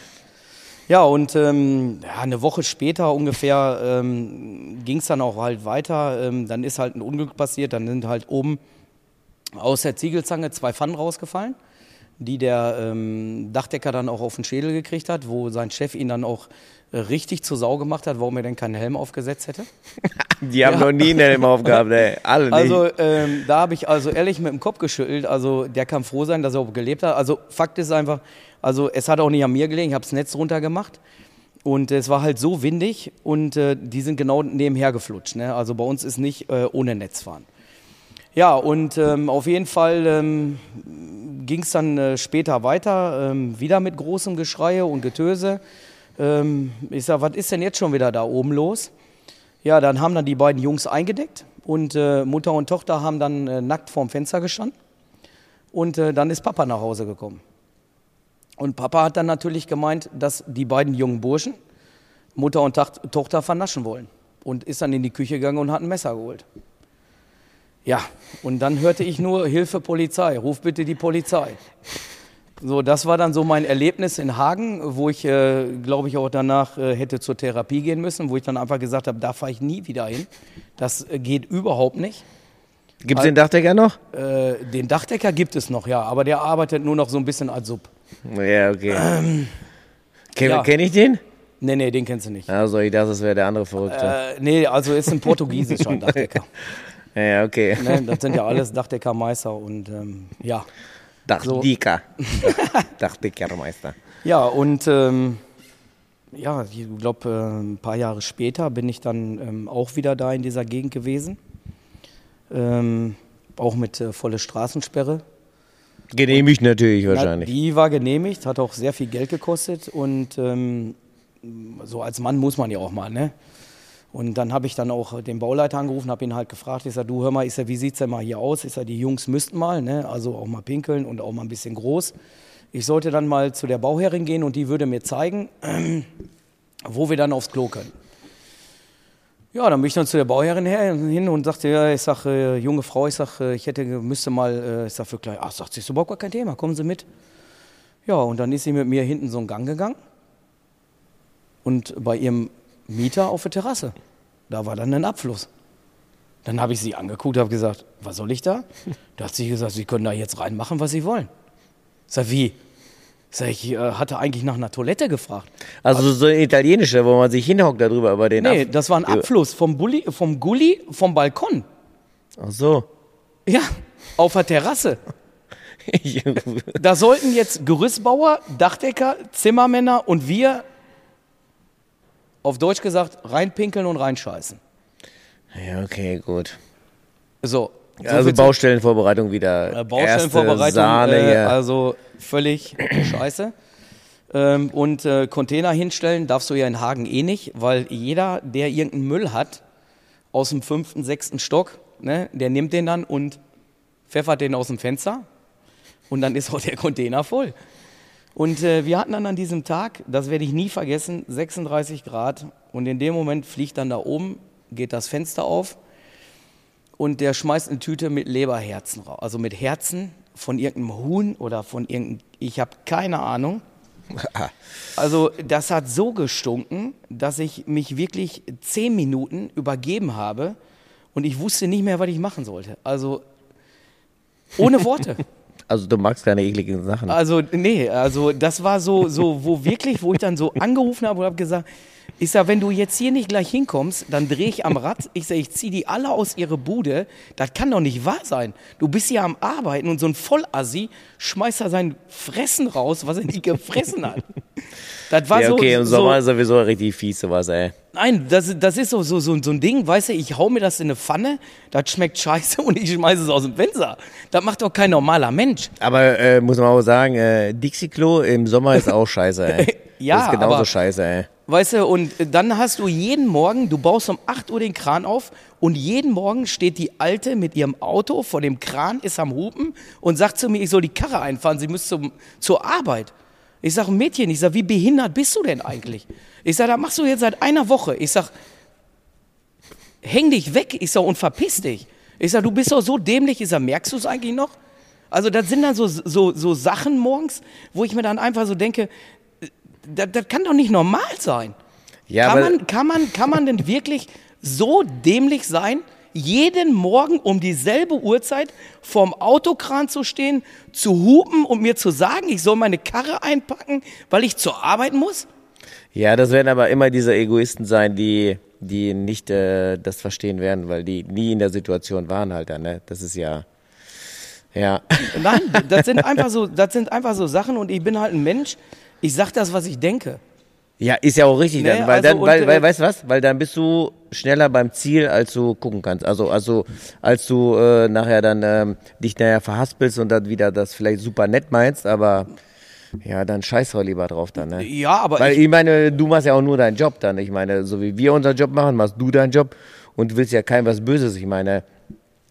Ja, und ähm, ja, eine Woche später ungefähr ähm, ging es dann auch halt weiter. Ähm, dann ist halt ein Unglück passiert. Dann sind halt oben aus der Ziegelzange zwei Pfannen rausgefallen, die der ähm, Dachdecker dann auch auf den Schädel gekriegt hat, wo sein Chef ihn dann auch richtig zur Sau gemacht hat, warum er denn keinen Helm aufgesetzt hätte. Die haben ja. noch nie einen Helm aufgehabt, ey. Alle nicht. Also ähm, da habe ich also ehrlich mit dem Kopf geschüttelt. Also der kann froh sein, dass er auch gelebt hat. Also Fakt ist einfach, also es hat auch nicht an mir gelegen, ich habe das Netz runtergemacht. Und es war halt so windig und äh, die sind genau nebenher geflutscht. Ne? Also bei uns ist nicht äh, ohne Netz fahren. Ja, und ähm, auf jeden Fall ähm, ging es dann äh, später weiter, ähm, wieder mit großem Geschrei und Getöse. Ähm, ich sage, was ist denn jetzt schon wieder da oben los? Ja, dann haben dann die beiden Jungs eingedeckt und äh, Mutter und Tochter haben dann äh, nackt vorm Fenster gestanden. Und äh, dann ist Papa nach Hause gekommen. Und Papa hat dann natürlich gemeint, dass die beiden jungen Burschen Mutter und Tochter vernaschen wollen. Und ist dann in die Küche gegangen und hat ein Messer geholt. Ja, und dann hörte ich nur Hilfe Polizei, ruf bitte die Polizei. So, das war dann so mein Erlebnis in Hagen, wo ich, äh, glaube ich, auch danach äh, hätte zur Therapie gehen müssen, wo ich dann einfach gesagt habe, da fahre ich nie wieder hin. Das äh, geht überhaupt nicht. Gibt es den Dachdecker noch? Äh, den Dachdecker gibt es noch, ja, aber der arbeitet nur noch so ein bisschen als Sub. Ja, okay. Ähm, Ken, ja. Kenn ich den? Nee, nee, den kennst du nicht. Also ich dachte, das wäre der andere Verrückte. Äh, nee, also ist ein portugiesischer Dachdecker. Ja, okay. Ne, das sind ja alles Dachdeckermeister und ähm, ja. Dachdicker. Dachdickermeister. Ja, und ähm, ja, ich glaube, äh, ein paar Jahre später bin ich dann ähm, auch wieder da in dieser Gegend gewesen. Ähm, auch mit äh, volle Straßensperre. Genehmigt natürlich Ja, wahrscheinlich. die war genehmigt, hat auch sehr viel Geld gekostet und ähm, so als Mann muss man ja auch mal, ne? Und dann habe ich dann auch den Bauleiter angerufen, habe ihn halt gefragt, ich sage, du hör mal, ich sag, wie sieht's denn mal hier aus? Ich sage, die Jungs müssten mal, ne? Also auch mal pinkeln und auch mal ein bisschen groß. Ich sollte dann mal zu der Bauherrin gehen und die würde mir zeigen, wo wir dann aufs Klo können. Ja, dann bin ich dann zu der Bauherrin her, hin und sagte, ja, ich sage, äh, junge Frau, ich sage, ich hätte, müsste mal, äh, ich sage, für klein, ach, sagt sie, ist überhaupt gar kein Thema, kommen Sie mit. Ja, und dann ist sie mit mir hinten so einen Gang gegangen und bei ihrem Mieter auf der Terrasse, da war dann ein Abfluss. Dann habe ich sie angeguckt, habe gesagt, was soll ich da? Da hat sie gesagt, Sie können da jetzt reinmachen, was Sie wollen. Ich sag, wie? Ich sag, ich äh, hatte eigentlich nach einer Toilette gefragt. Also so ein italienischer, wo man sich hinhockt darüber über den Nee, Ab- das war ein Abfluss vom, Bulli, vom Gully vom Balkon. Ach so. Ja, auf der Terrasse. Da sollten jetzt Gerüstbauer, Dachdecker, Zimmermänner und wir, auf Deutsch gesagt, reinpinkeln und reinscheißen. ja, okay, gut. So. so Also Baustellenvorbereitung wieder. Äh, Baustellenvorbereitung, Erste Sahne äh, also völlig scheiße. Ähm, und äh, Container hinstellen darfst du ja in Hagen eh nicht, weil jeder, der irgendeinen Müll hat, aus dem fünften, sechsten Stock, ne, der nimmt den dann und pfeffert den aus dem Fenster und dann ist auch der Container voll. Und äh, wir hatten dann an diesem Tag, das werde ich nie vergessen, 36 Grad und in dem Moment fliegt dann da oben, geht das Fenster auf und der schmeißt eine Tüte mit Leberherzen raus. Also mit Herzen von irgendeinem Huhn oder von irgendeinem, ich habe keine Ahnung. Also das hat so gestunken, dass ich mich wirklich zehn Minuten übergeben habe und ich wusste nicht mehr, was ich machen sollte. Also ohne Worte. Also du magst keine ekligen Sachen. Also nee, also das war so, so wo wirklich, wo ich dann so angerufen habe und habe gesagt, ich sag, wenn du jetzt hier nicht gleich hinkommst, dann drehe ich am Rad. Ich sag, ich ziehe die alle aus ihre Bude. Das kann doch nicht wahr sein. Du bist hier am Arbeiten und so ein Vollassi schmeißt da sein Fressen raus, was er nicht gefressen hat. Das war ja, so, okay, im so, Sommer ist sowieso richtig fies sowas, ey. Nein, das, das ist so, so, so, so ein Ding, weißt du, ich hau mir das in eine Pfanne, das schmeckt scheiße und ich schmeiße es aus dem Fenster. Das macht doch kein normaler Mensch. Aber äh, muss man auch sagen, äh, Dixie-Klo im Sommer ist auch scheiße, ey. Ja, das ist genauso aber- scheiße, ey. Weißt du, und dann hast du jeden Morgen, du baust um 8 Uhr den Kran auf und jeden Morgen steht die Alte mit ihrem Auto vor dem Kran, ist am Hupen und sagt zu mir, ich soll die Karre einfahren, sie zum, zur Arbeit. Ich sag, Mädchen, ich sag, wie behindert bist du denn eigentlich? Ich sag, das machst du jetzt seit einer Woche. Ich sag, häng dich weg, ich sag, und verpiss dich. Ich sag, du bist doch so dämlich, ich sag, merkst du es eigentlich noch? Also das sind dann so, so, so Sachen morgens, wo ich mir dann einfach so denke, das, das kann doch nicht normal sein. Ja, kann, man, kann, man, kann man denn wirklich so dämlich sein, jeden Morgen um dieselbe Uhrzeit vorm Autokran zu stehen, zu hupen und mir zu sagen, ich soll meine Karre einpacken, weil ich zur Arbeit muss? Ja, das werden aber immer diese Egoisten sein, die, die nicht äh, das verstehen werden, weil die nie in der Situation waren halt dann, ne? Das ist ja. Ja. Nein, das sind einfach so, das sind einfach so Sachen und ich bin halt ein Mensch. Ich sag das, was ich denke. Ja, ist ja auch richtig Nee, dann, weil also dann, weil, weil, äh, weißt du was? Weil dann bist du schneller beim Ziel, als du gucken kannst. Also, also, als du äh, nachher dann ähm, dich nachher verhaspelst und dann wieder das vielleicht super nett meinst, aber ja, dann scheiß doch lieber drauf dann, ne? Ja, aber Weil ich, ich meine, du machst ja auch nur deinen Job dann. Ich meine, so wie wir unseren Job machen, machst du deinen Job und willst ja kein was Böses. Ich meine,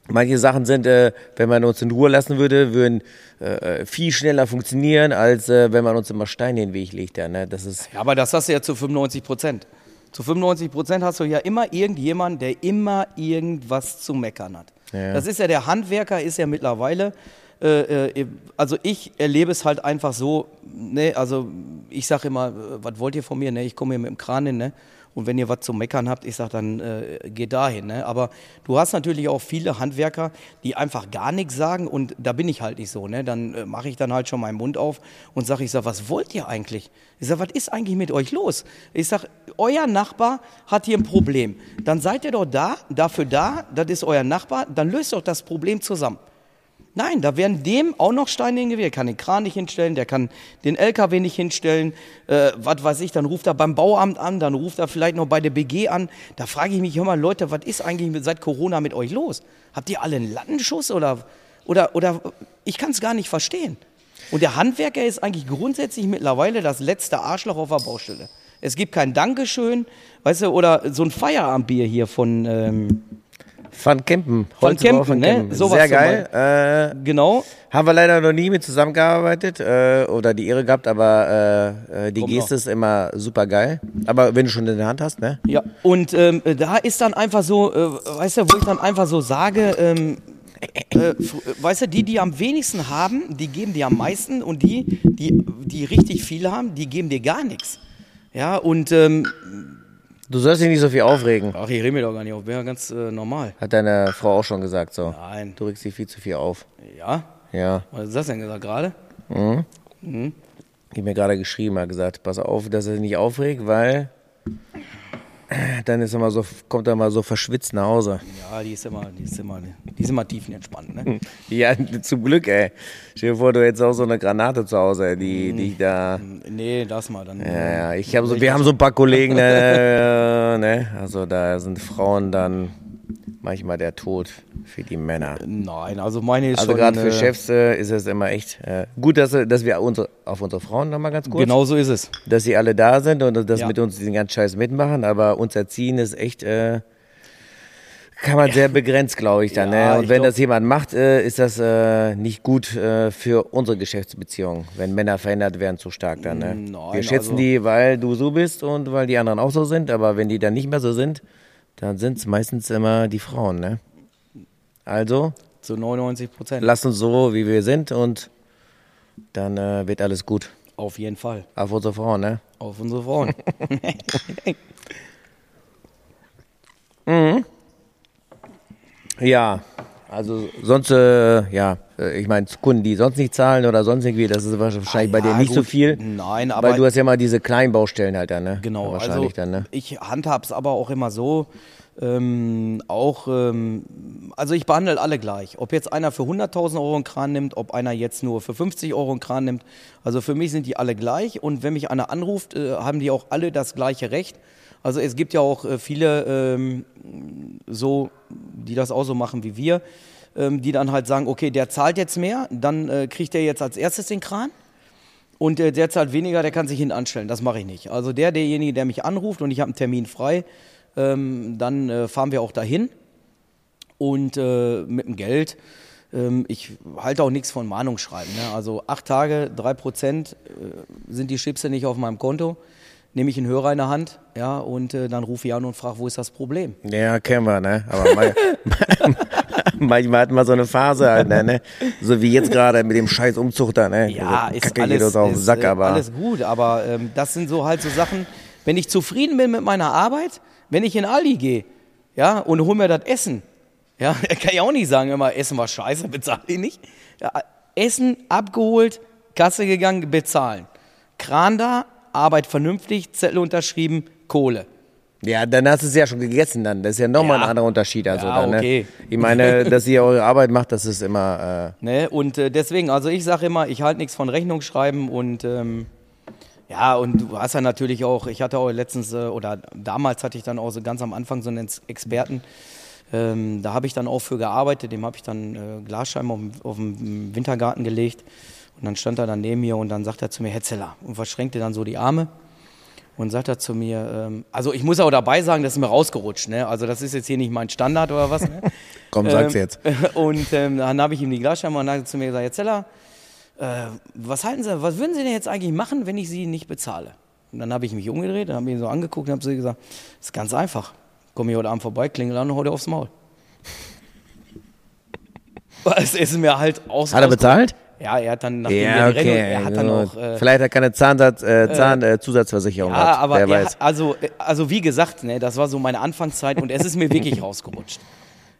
manche Sachen sind, äh, wenn man uns in Ruhe lassen würde, würden äh, viel schneller funktionieren, als äh, wenn man uns immer Steine in den Weg legt. Ja, ne? Das ist ja, aber das hast du ja zu 95 Prozent. Zu 95 Prozent hast du ja immer irgendjemand, der immer irgendwas zu meckern hat. Ja. Das ist ja der Handwerker, ist ja mittlerweile. Äh, äh, also ich erlebe es halt einfach so, ne, also ich sage immer, äh, was wollt ihr von mir, ne? Ich komme hier mit dem Kran hin, ne? Und wenn ihr was zu meckern habt, ich sage dann, äh, geht dahin. Ne? Aber du hast natürlich auch viele Handwerker, die einfach gar nichts sagen und da bin ich halt nicht so. Ne? Dann äh, mache ich dann halt schon meinen Mund auf und sage, ich sag, was wollt ihr eigentlich? Ich sage, was ist eigentlich mit euch los? Ich sage, euer Nachbar hat hier ein Problem. Dann seid ihr doch da, dafür da, das ist euer Nachbar, dann löst doch das Problem zusammen. Nein, da werden dem auch noch Steine hingewiesen. Der kann den Kran nicht hinstellen, der kann den LKW nicht hinstellen. Äh, was weiß ich, dann ruft er beim Bauamt an, dann ruft er vielleicht noch bei der BG an. Da frage ich mich, mal, Leute, was ist eigentlich mit, seit Corona mit euch los? Habt ihr alle einen Lattenschuss oder, oder, oder ich kann es gar nicht verstehen. Und der Handwerker ist eigentlich grundsätzlich mittlerweile das letzte Arschloch auf der Baustelle. Es gibt kein Dankeschön, weißt du, oder so ein Feierabendbier hier von... Ähm, Van Kempen. Van Kempen, ne? Sowas Sehr geil. Äh, genau. haben wir leider noch nie mit zusammengearbeitet äh, oder die Ehre gehabt, aber äh, äh, die Geste noch. ist immer super geil. Aber wenn du schon in der Hand hast, ne? Ja, und ähm, da ist dann einfach so, äh, weißt du, wo ich dann einfach so sage, ähm, äh, weißt du, die, die am wenigsten haben, die geben dir am meisten und die, die, die richtig viel haben, die geben dir gar nichts. Ja, und, ähm, Du sollst dich nicht so viel aufregen. ach, ich rede mir doch gar nicht auf, wäre ganz äh, normal. Hat deine Frau auch schon gesagt so. Nein. Du regst dich viel zu viel auf. Ja? Ja. Was ist das denn gesagt gerade? Die mir gerade geschrieben hat gesagt, pass auf, dass er sich nicht aufregt, weil dann ist er mal so, kommt er mal so verschwitzt nach Hause. Ja, die ist immer, die ist immer, die ist immer tiefenentspannt, ne? Ja, zum Glück, ey. Stell dir vor, du hättest auch so eine Granate zu Hause, ey, die dich da. Nee, lass mal, dann. Ja, ja, ich habe so, wir haben so ein paar Kollegen, äh, ne, also da sind Frauen dann manchmal der Tod für die Männer. Nein, also meine ist Also gerade für äh, Chefs äh, ist es immer echt äh, gut, dass, dass wir unsere, auf unsere Frauen nochmal ganz kurz, Genau so ist es. dass sie alle da sind und dass Ja. mit uns diesen ganzen Scheiß mitmachen, aber uns erziehen ist echt, äh, kann man sehr begrenzt, glaube ich dann. Ja, ne? Und wenn glaub- das jemand macht, äh, ist das äh, nicht gut äh, für unsere Geschäftsbeziehungen, wenn Männer verändert werden zu stark dann. Ne? Nein, wir schätzen also- die, weil du so bist und weil die anderen auch so sind, aber wenn die dann nicht mehr so sind, dann sind es meistens immer die Frauen. Ne? Also, Zu 99 Prozent. lass uns so, wie wir sind und dann äh, wird alles gut. Auf jeden Fall. Auf unsere Frauen, ne? Auf unsere Frauen. Ja, also sonst, äh, ja, äh, ich meine, Kunden, die sonst nicht zahlen oder sonst irgendwie, das ist wahrscheinlich bei Ah, Ja, dir nicht so gut. viel. Nein, aber Weil du hast ja mal diese kleinen Baustellen halt dann, ne? genau. Ja, wahrscheinlich also dann, ne? ich handhab's aber auch immer so. Ähm, auch, ähm, also ich behandle alle gleich. Ob jetzt einer für 100.000 Euro einen Kran nimmt, ob einer jetzt nur für 50 Euro einen Kran nimmt. Also für mich sind die alle gleich. Und wenn mich einer anruft, äh, haben die auch alle das gleiche Recht. Also es gibt ja auch äh, viele ähm, so, die das auch so machen wie wir, ähm, die dann halt sagen, okay, der zahlt jetzt mehr, dann äh, kriegt er jetzt als erstes den Kran. Und äh, der zahlt weniger, der kann sich hinten anstellen. Das mache ich nicht. Also der, derjenige, der mich anruft und ich habe einen Termin frei, ähm, dann äh, fahren wir auch dahin. Und mit dem Geld, ähm, ich halte auch nichts von Mahnungsschreiben. Ne? Also acht Tage, drei Prozent sind die Chipse nicht auf meinem Konto. Nehme ich einen Hörer in der Hand, ja, und äh, dann rufe ich an und frage, wo ist das Problem? Ja, kennen wir, ne? Aber mal, manchmal hat man so eine Phase halt, ne? ne? So wie jetzt gerade mit dem scheiß Umzug da, ne? Ja, also, ist Kacke alles, auf den Sack, äh, aber. alles gut, aber ähm, das sind so halt so Sachen, wenn ich zufrieden bin mit meiner Arbeit, wenn ich in Aldi gehe, ja, und hol mir das Essen, ja, kann ich auch nicht sagen, immer Essen war scheiße, bezahle ich nicht. Ja, Essen abgeholt, Kasse gegangen, bezahlen. Kran da, Arbeit vernünftig, Zettel unterschrieben, Kohle. Ja, dann hast du es ja schon gegessen dann. Das ist ja nochmal Ja. ein anderer Unterschied. Also Ja, dann, ne? okay. Ich meine, dass ihr eure Arbeit macht, das ist immer. Äh, Ne? Und äh, deswegen, also ich sage immer, ich halte nichts von Rechnungsschreiben und ähm, ja, und du hast ja natürlich auch, ich hatte auch letztens, äh, oder damals hatte ich dann auch so ganz am Anfang so einen Ex- Experten, ähm, da habe ich dann auch für gearbeitet, dem habe ich dann äh, Glasscheiben auf, auf den Wintergarten gelegt und dann stand er dann neben mir und dann sagt er zu mir, Hetzeler, und verschränkte dann so die Arme und sagt er zu mir, ähm, also ich muss auch dabei sagen, das ist mir rausgerutscht, ne? also das ist jetzt hier nicht mein Standard oder was, ne? komm, sag's Ähm, jetzt. Und ähm, dann habe ich ihm die Glasscheibe und dann hat er zu mir gesagt, Herr Zeller, äh, was halten Sie, was würden Sie denn jetzt eigentlich machen, wenn ich Sie nicht bezahle? Und dann habe ich mich umgedreht, dann habe ich ihn so angeguckt und habe so gesagt, ist ganz einfach. Komm hier heute Abend vorbei, klingel an und hau dir aufs Maul. Es ist mir halt aus. Hat er bezahlt? Ja, er hat dann, nachdem Ja, okay. er hat dann gut. auch, äh, Vielleicht hat er keine Zahnsatz, äh, Zahn, äh, Zusatzversicherung ja, gehabt. aber Wer er, weiß. hat- also, äh, also wie gesagt, ne, das war so meine Anfangszeit und es ist mir wirklich rausgerutscht.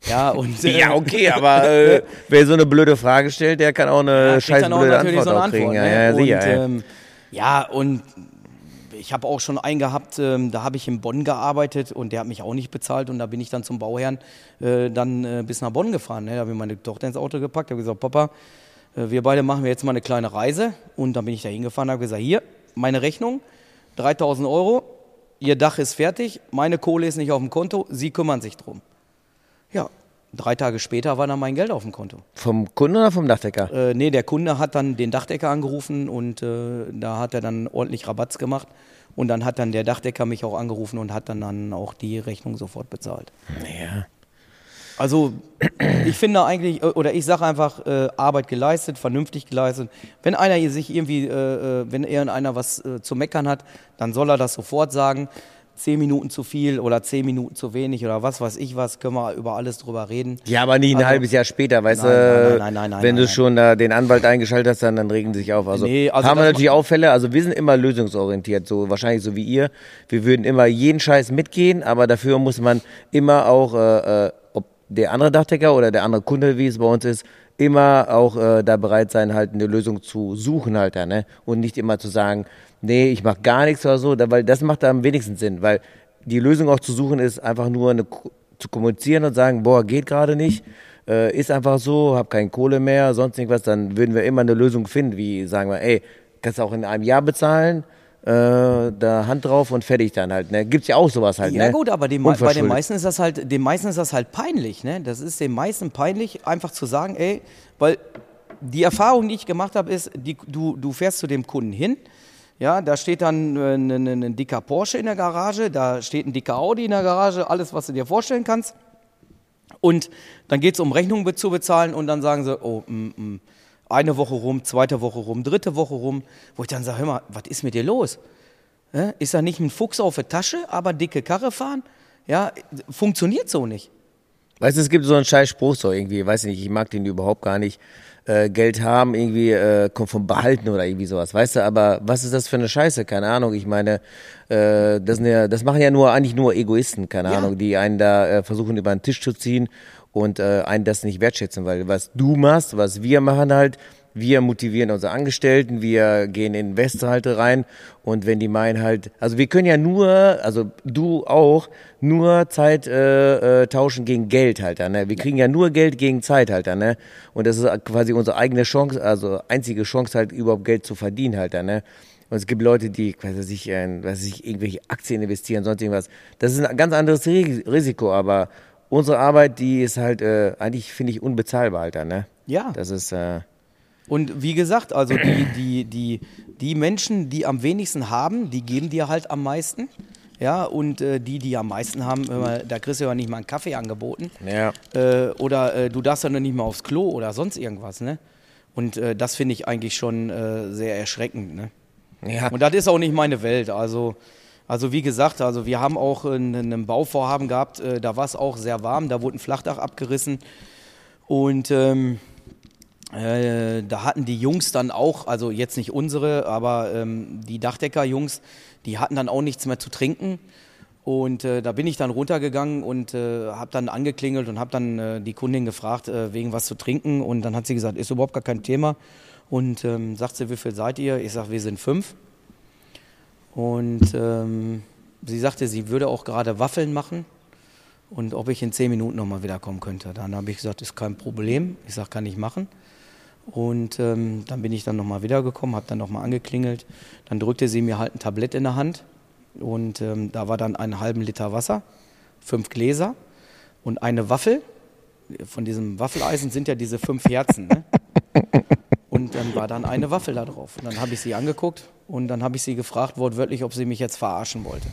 Ja, und äh, Ja, okay, aber äh, wer so eine blöde Frage stellt, der kann auch eine Ja, scheiß blöde Antwort, so eine kriegen. Antwort. ja, ne? ja, sicher. und, ja. ähm, ja, und ich habe auch schon einen gehabt, ähm, da habe ich in Bonn gearbeitet und der hat mich auch nicht bezahlt und da bin ich dann zum Bauherrn äh, dann äh, bis nach Bonn gefahren. Ne? Da habe ich meine Tochter ins Auto gepackt, habe gesagt, Papa, wir beide machen jetzt mal eine kleine Reise und dann bin ich da hingefahren, habe gesagt, hier, meine Rechnung, 3000 Euro, Ihr Dach ist fertig, meine Kohle ist nicht auf dem Konto, Sie kümmern sich drum. Ja, drei Tage später war dann mein Geld auf dem Konto. Vom Kunden oder vom Dachdecker? Äh, nee, der Kunde hat dann den Dachdecker angerufen und äh, da hat er dann ordentlich Rabatz gemacht. Und dann hat dann der Dachdecker mich auch angerufen und hat dann, dann auch die Rechnung sofort bezahlt. Ja. Also ich finde eigentlich, äh, oder ich sage einfach, äh, Arbeit geleistet, vernünftig geleistet. Wenn einer hier sich irgendwie, äh, äh, wenn irgendeiner was äh, zu meckern hat, dann soll er das sofort sagen. Zehn Minuten zu viel oder zehn Minuten zu wenig oder was weiß ich was, können wir über alles drüber reden. Ja, aber nicht ein Also- halbes Jahr später, weißt Nein, du? nein, nein, nein, nein, Wenn du schon da den Anwalt eingeschaltet hast, dann, dann regen sie sich auf. Also, Nee, also haben wir natürlich auch Fälle, also wir sind immer lösungsorientiert, so wahrscheinlich so wie ihr. Wir würden immer jeden Scheiß mitgehen, aber dafür muss man immer auch, äh, äh, der andere Dachdecker oder der andere Kunde, wie es bei uns ist, immer auch äh, da bereit sein, halt eine Lösung zu suchen halt da, ne? Und nicht immer zu sagen, nee, ich mach gar nichts oder so, da, weil das macht am wenigsten Sinn, weil die Lösung auch zu suchen ist, einfach nur eine, zu kommunizieren und sagen, boah, geht gerade nicht, äh, ist einfach so, hab keine Kohle mehr, sonst irgendwas, dann würden wir immer eine Lösung finden, wie sagen wir, ey, kannst du auch in einem Jahr bezahlen, äh, da Hand drauf und fertig dann halt, ne? Gibt's ja auch sowas halt, Ja ne? gut, aber den, bei den meisten ist das halt, den meisten ist das halt peinlich, ne? Das ist den meisten peinlich, einfach zu sagen, ey, weil die Erfahrung, die ich gemacht habe, ist, die, du, du fährst zu dem Kunden hin, ja, da steht dann äh, ein, ein, ein dicker Porsche in der Garage, da steht ein dicker Audi in der Garage, alles, was du dir vorstellen kannst. Und dann geht es um Rechnungen zu bezahlen und dann sagen sie, oh, mm, mm, eine Woche rum, zweite Woche rum, dritte Woche rum, wo ich dann sage, hör mal, was ist mit dir los? Ist da nicht ein Fuchs auf der Tasche, aber dicke Karre fahren? Ja, funktioniert so nicht. Weißt du, es gibt so einen scheiß Spruch so irgendwie, weiß ich nicht, ich mag den überhaupt gar nicht. Äh, Geld haben, irgendwie äh, kommt vom Behalten oder irgendwie sowas, weißt du, aber was ist das für eine Scheiße? Keine Ahnung, ich meine, äh, das, sind ja, das machen ja nur eigentlich nur Egoisten, keine Ja. Ahnung, die einen da äh, versuchen über den Tisch zu ziehen und äh, einen das nicht wertschätzen, weil was du machst, was wir machen halt, wir motivieren unsere Angestellten, wir gehen in Investhalte rein und wenn die meinen halt, also wir können ja nur, also du auch, nur Zeit äh, äh, tauschen gegen Geld halt dann, ne? Wir kriegen ja nur Geld gegen Zeit halt dann, ne? Und das ist quasi unsere eigene Chance, also einzige Chance halt überhaupt Geld zu verdienen halt dann, ne? Und es gibt Leute, die quasi sich, in, weiß ich, irgendwelche Aktien investieren, sonst irgendwas. Das ist ein ganz anderes Ri- Risiko, aber unsere Arbeit, die ist halt äh, eigentlich, finde ich, unbezahlbar dann, ne? Ja. Das ist, äh, Und wie gesagt, also die, die, die, die Menschen, die am wenigsten haben, die geben dir halt am meisten. Ja, und äh, die, die am meisten haben, mal, da kriegst du ja nicht mal einen Kaffee angeboten. ja. Äh, oder äh, du darfst ja noch nicht mal aufs Klo oder sonst irgendwas, ne? Und äh, das finde ich eigentlich schon äh, sehr erschreckend, ne? Ja. Und das ist auch nicht meine Welt. Also, also wie gesagt, also wir haben auch ein, ein Bauvorhaben gehabt, äh, da war es auch sehr warm, da wurde ein Flachdach abgerissen. Und ähm, äh, da hatten die Jungs dann auch, also jetzt nicht unsere, aber ähm, die Dachdecker-Jungs, die hatten dann auch nichts mehr zu trinken. Und äh, da bin ich dann runtergegangen und äh, habe dann angeklingelt und habe dann äh, die Kundin gefragt, äh, wegen was zu trinken. Und dann hat sie gesagt, ist überhaupt gar kein Thema. Und ähm, sagt sie, wie viel seid ihr? Ich sage, wir sind fünf. Und ähm, sie sagte, sie würde auch gerade Waffeln machen und ob ich in zehn Minuten nochmal wiederkommen könnte. Dann habe ich gesagt, ist kein Problem. Ich sage, kann ich machen. Und ähm, dann bin ich dann nochmal wiedergekommen, habe dann nochmal angeklingelt. Dann drückte sie mir halt ein Tablett in der Hand und ähm, da war dann einen halben Liter Wasser, fünf Gläser und eine Waffel. Von diesem Waffeleisen sind ja diese fünf Herzen. Ne? Und dann war dann eine Waffel da drauf. Und dann habe ich sie angeguckt und dann habe ich sie gefragt, wortwörtlich, ob sie mich jetzt verarschen wollte.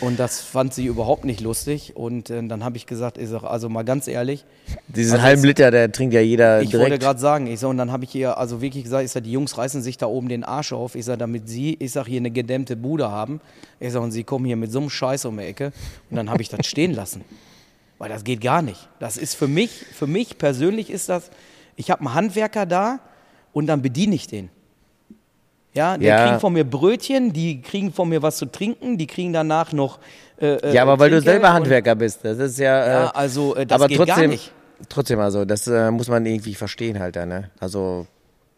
Und das fand sie überhaupt nicht lustig. Und äh, dann habe ich gesagt, ich sag, also mal ganz ehrlich, Diesen Also halben jetzt- Liter, der trinkt ja jeder ich wollte direkt. gerade sagen, ich sag, und dann habe ich ihr also wirklich gesagt, ich sag, die Jungs reißen sich da oben den Arsch auf. Ich sag, damit sie, ich sag, hier eine gedämmte Bude haben. Ich sag, und sie kommen hier mit so einem Scheiß um die Ecke. Und dann habe ich das stehen lassen. Weil das geht gar nicht. Das ist für mich, für mich persönlich ist das, ich habe einen Handwerker da und dann bediene ich den. Ja, die Ja. kriegen von mir Brötchen, die kriegen von mir was zu trinken, die kriegen danach noch. Äh, äh, Ja, aber weil du Trinkgeld selber und- Handwerker bist, das ist ja. Ja, äh, also äh, das aber geht trotzdem, gar nicht. trotzdem also, das äh, muss man irgendwie verstehen halt, dann, ne? Also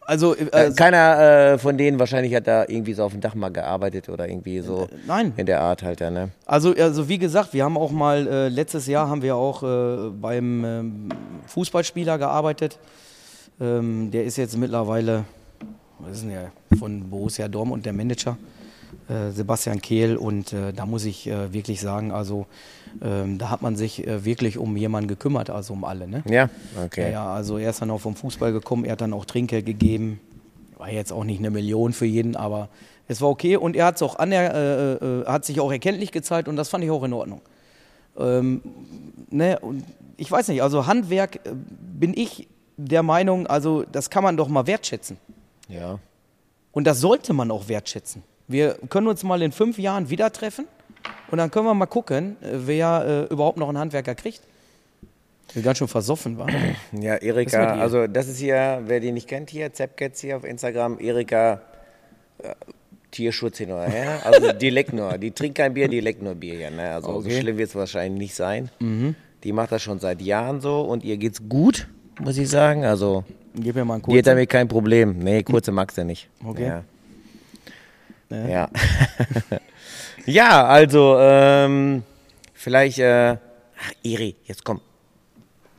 Also, Äh, äh, keiner von denen wahrscheinlich hat da irgendwie so auf dem Dach mal gearbeitet oder irgendwie so nein. in der Art halt, ja, ne? Also, also wie gesagt, wir haben auch mal, letztes Jahr haben wir auch beim ähm, Fußballspieler gearbeitet. Ähm, der ist jetzt mittlerweile, was ist denn der, von Borussia Dortmund, der Manager, äh, Sebastian Kehl. Und äh, da muss ich äh, wirklich sagen, also ähm, da hat man sich äh, wirklich um jemanden gekümmert, also um alle. Ne? Ja, okay. ja, also er ist dann auch vom Fußball gekommen, er hat dann auch Trinkgeld gegeben. War jetzt auch nicht eine Million für jeden, aber es war okay und er hat es auch aner äh, äh, hat sich auch erkenntlich gezeigt und das fand ich auch in Ordnung. Ähm, ne, und ich weiß nicht, also Handwerk bin ich der Meinung, also das kann man doch mal wertschätzen. Ja. Und das sollte man auch wertschätzen. Wir können uns mal in fünf Jahren wieder treffen und dann können wir mal gucken, äh, wer äh, überhaupt noch einen Handwerker kriegt. Der ganz schön versoffen war. Ja, Erika, also das ist hier, wer die nicht kennt hier, Zapcats hier auf Instagram, Erika, äh, Tierschutz hin oder her. Also die leckt nur, die trinkt kein Bier, die leckt nur Bier hier. Ne? Also so Okay. Mhm. schlimm wird es wahrscheinlich nicht sein. Die macht das schon seit Jahren so und ihr geht's gut, muss ich sagen. Also Gib mir mal einen die hat kurzen. damit kein Problem. Nee, kurze magst du nicht. Okay. Ja. Ja. Ja, ja also ähm, vielleicht, äh, ach, Eri, jetzt komm.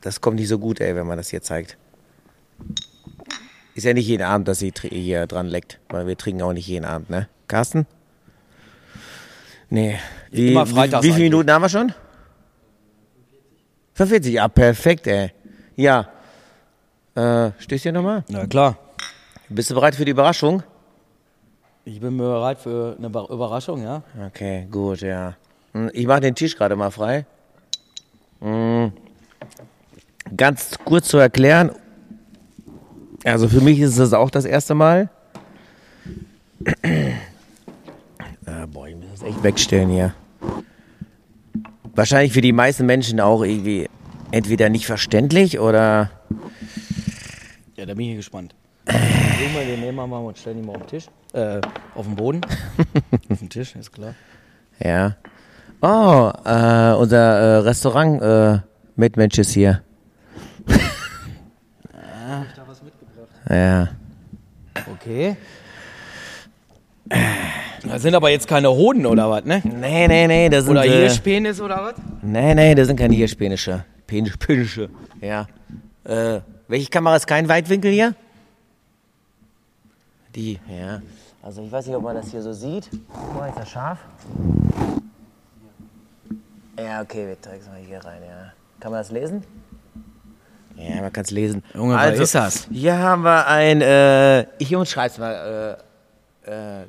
Das kommt nicht so gut, ey, wenn man das hier zeigt. Ist ja nicht jeden Abend, dass sie hier dran leckt, weil wir trinken auch nicht jeden Abend, ne? Carsten? Nee. Wie, Immer freitags wie, wie viele. Minuten haben wir schon? 45, ja, perfekt, ey. Ja. Äh, Stößchen nochmal? Na klar. Bist du bereit für die Überraschung? Ich bin bereit für eine Überraschung, ja. Okay, gut, ja. Hm, Ich mache den Tisch gerade mal frei. Hm, Ganz kurz zu erklären. Also für mich ist es auch das erste Mal. Ah, boah, ich muss das echt wegstellen hier. Wahrscheinlich für die meisten Menschen auch irgendwie entweder nicht verständlich oder Ja, da bin ich gespannt. Nehmen wir den nehmen wir mal und stellen ihn mal auf den Tisch. Äh, auf den Boden. auf den Tisch, ist klar. Ja. Oh, äh, unser äh, Restaurant äh, Mitmensch ist hier. Ja. Okay. Das sind aber jetzt keine Hoden oder was, ne? Nee, nee, nee, das sind Oder äh, Hirschpenis oder was? Nee, nee, das sind keine Hirschpenische. Penis, Penische. Ja. Äh, welche Kamera ist kein Weitwinkel hier? Die, ja. Also ich weiß nicht, ob man das hier so sieht. Guck mal, ist das scharf? Ja, okay, wir zeigen es mal hier rein, ja. Kann man das lesen? Ja, man kann es lesen. Junge, was ist das? Hier haben wir ein, äh, ich Jungs, schreib's mal, äh, äh,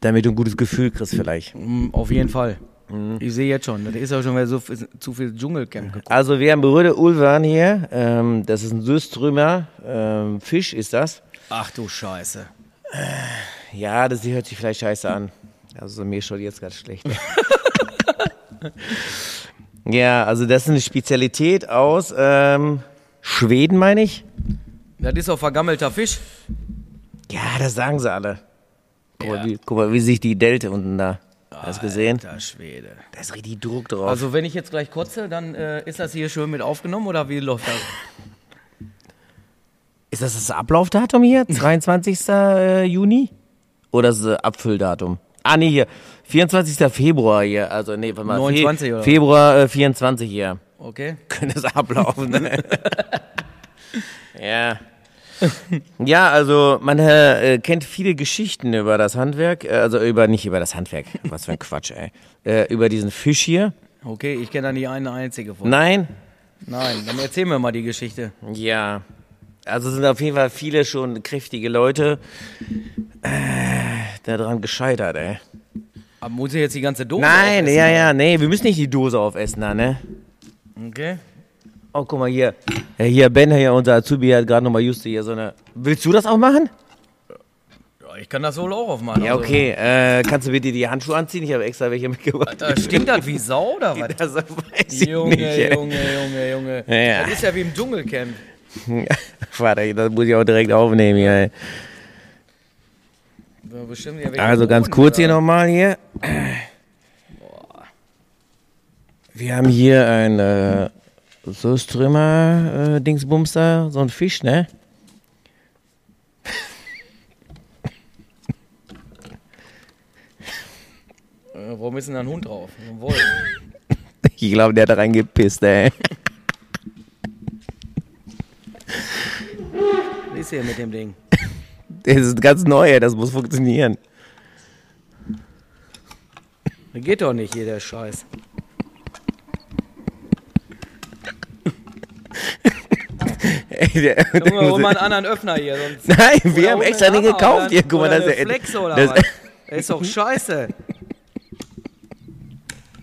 damit du ein gutes Gefühl kriegst vielleicht. Mm, Auf jeden Fall. Ich sehe jetzt schon, das ist ja schon wieder so viel, zu viel Dschungelcamp geguckt. Also wir haben Brüder Ulvan hier. Ähm, das ist ein Süßtrümer. Ähm, Fisch ist das. Ach du Scheiße. Ja, das hört sich vielleicht scheiße an. Also mir schon jetzt ganz schlecht. ja, also das ist eine Spezialität aus ähm, Schweden, meine ich. Das ist auch vergammelter Fisch. Ja, das sagen sie alle. Guck, Ja. mal, wie, guck mal, wie sich die Delte unten da. Hast du gesehen? Alter Schwede. Da ist richtig Druck drauf. Also wenn ich jetzt gleich kotze, dann äh, ist das hier schön mit aufgenommen oder wie läuft das? ist das das Ablaufdatum hier? 22. äh, Juni? Oder das äh, Abfülldatum? Ah, nee, hier. 24. Februar hier. Also, nee, warte mal. 29 Fe oder? Februar äh, 24 hier. Okay. Könnte es ablaufen, ne? ja. Ja, also man äh, kennt viele Geschichten über das Handwerk, äh, also über nicht über das Handwerk, was für ein Quatsch, ey. Äh, über diesen Fisch hier. Okay, ich kenne da nie eine einzige von. Nein? Nein, dann erzähl mir mal die Geschichte. Ja. Also sind auf jeden Fall viele schon kräftige Leute äh, daran gescheitert, ey. Aber muss ich jetzt die ganze Dose Nein, aufessen, ja, ja, nee, wir müssen nicht die Dose aufessen, da, ne? Okay. Oh, guck mal hier. Ja, hier, Ben, hier, unser Azubi, hat gerade nochmal just hier so eine. Willst du das auch machen? Ja, ich kann das wohl auch aufmachen. Ja, also- okay. Äh, kannst du bitte die Handschuhe anziehen? Ich habe extra welche mitgebracht. Da stinkt das wie Sau oder was? Das weiß ich Junge, nicht. Junge, Junge, Junge. Ja. Das ist ja wie im Dschungelcamp. Warte, das muss ich auch direkt aufnehmen hier. ey. Also ganz kurz hier nochmal hier. Wir haben hier ein äh, so Strömer, äh, Dingsbumster, so ein Fisch, ne? äh, warum ist denn da ein Hund drauf? Ein Wolf. ich glaube, der hat da reingepisst, ey. Was ist hier mit dem Ding? Das ist ganz neu, das muss funktionieren. Geht doch nicht hier, der Scheiß. Ey, der, Junge, hol mal einen anderen Öffner hier. Nein, wir Oder haben extra einen den gekauft. oder- Hier, guck mal, das ist Flex oder das, was? Das ist doch scheiße.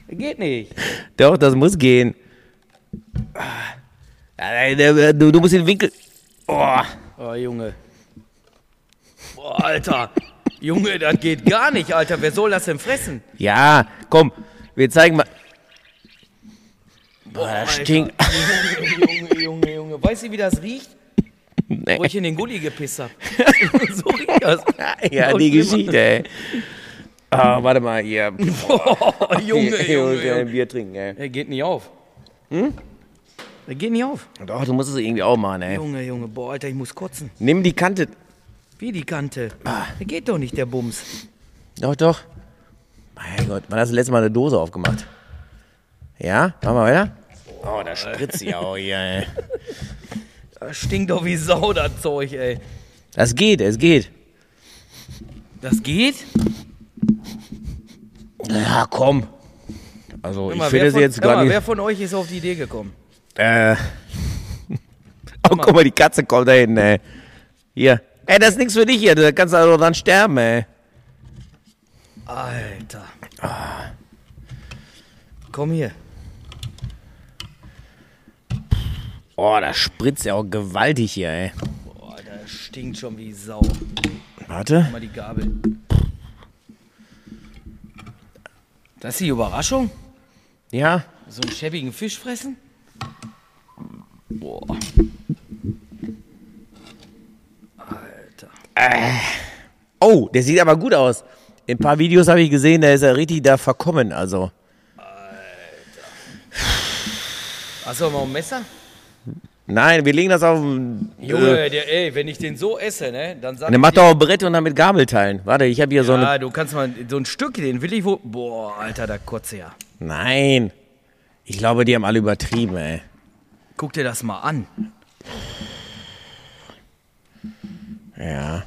Geht nicht. Doch, das muss gehen. Ah. Du, du musst den Winkel. Oh. Oh, Junge. Boah, Alter. Junge, das geht gar nicht, Alter. Wer soll das denn fressen? Ja, komm, wir zeigen mal. Boah, das stinkt. Junge, Junge, Junge. Weißt du, wie das riecht? Nee. Wo ich in den Gully gepisst hab. so riecht das. Ja, die. Geschichte, ey. Ah, warte mal, hier. Boah, Junge, Junge, Junge. Bier trinken, ey. Er geht nicht auf. Hm? Er geht nicht auf. Doch, du musst es irgendwie auch machen, ey. Junge, Junge. Boah, Alter, ich muss kotzen. Nimm die Kante. Wie die Kante. Der geht doch nicht, der Bums. Doch, doch. Mein Gott, wann hast du das letzte Mal eine Dose aufgemacht? Ja? Machen wir weiter? Oh, da spritzt sie auch hier, ey. Das stinkt doch wie Sau, das Zeug, ey. Das geht, es geht. Das geht? Ja, komm. Also, Hör ich mal, finde wer es von, jetzt gar mal, nicht. Wer von euch ist auf die Idee gekommen? Äh. Oh, guck mal, die Katze kommt da hinten, ey. Hier. Ey, das ist nichts für dich hier. Da kannst du also dran sterben, ey. Alter. Komm hier. Oh, das spritzt ja auch gewaltig hier, ey. Boah, das stinkt schon wie Sau. Warte. Mal die Gabel. Das ist die Überraschung? Ja. So einen schäbigen Fisch fressen? Boah. Alter. Oh, der sieht aber gut aus. In ein paar Videos habe ich gesehen, da ist er richtig da verkommen, also. Hast du mal ein Messer? Nein, wir legen das auf. Junge. Junge, der, ey, wenn ich den so esse, ne, dann sag Äh, macht dir- doch auch Brett und dann mit Gabel teilen. Warte, ich habe hier so eine. Ja, du kannst mal so ein Stück, den will ich wo. Boah, Alter, da kotze ja. Nein. Ich glaube, die haben alle übertrieben, ey. Guck dir das mal an. Ja.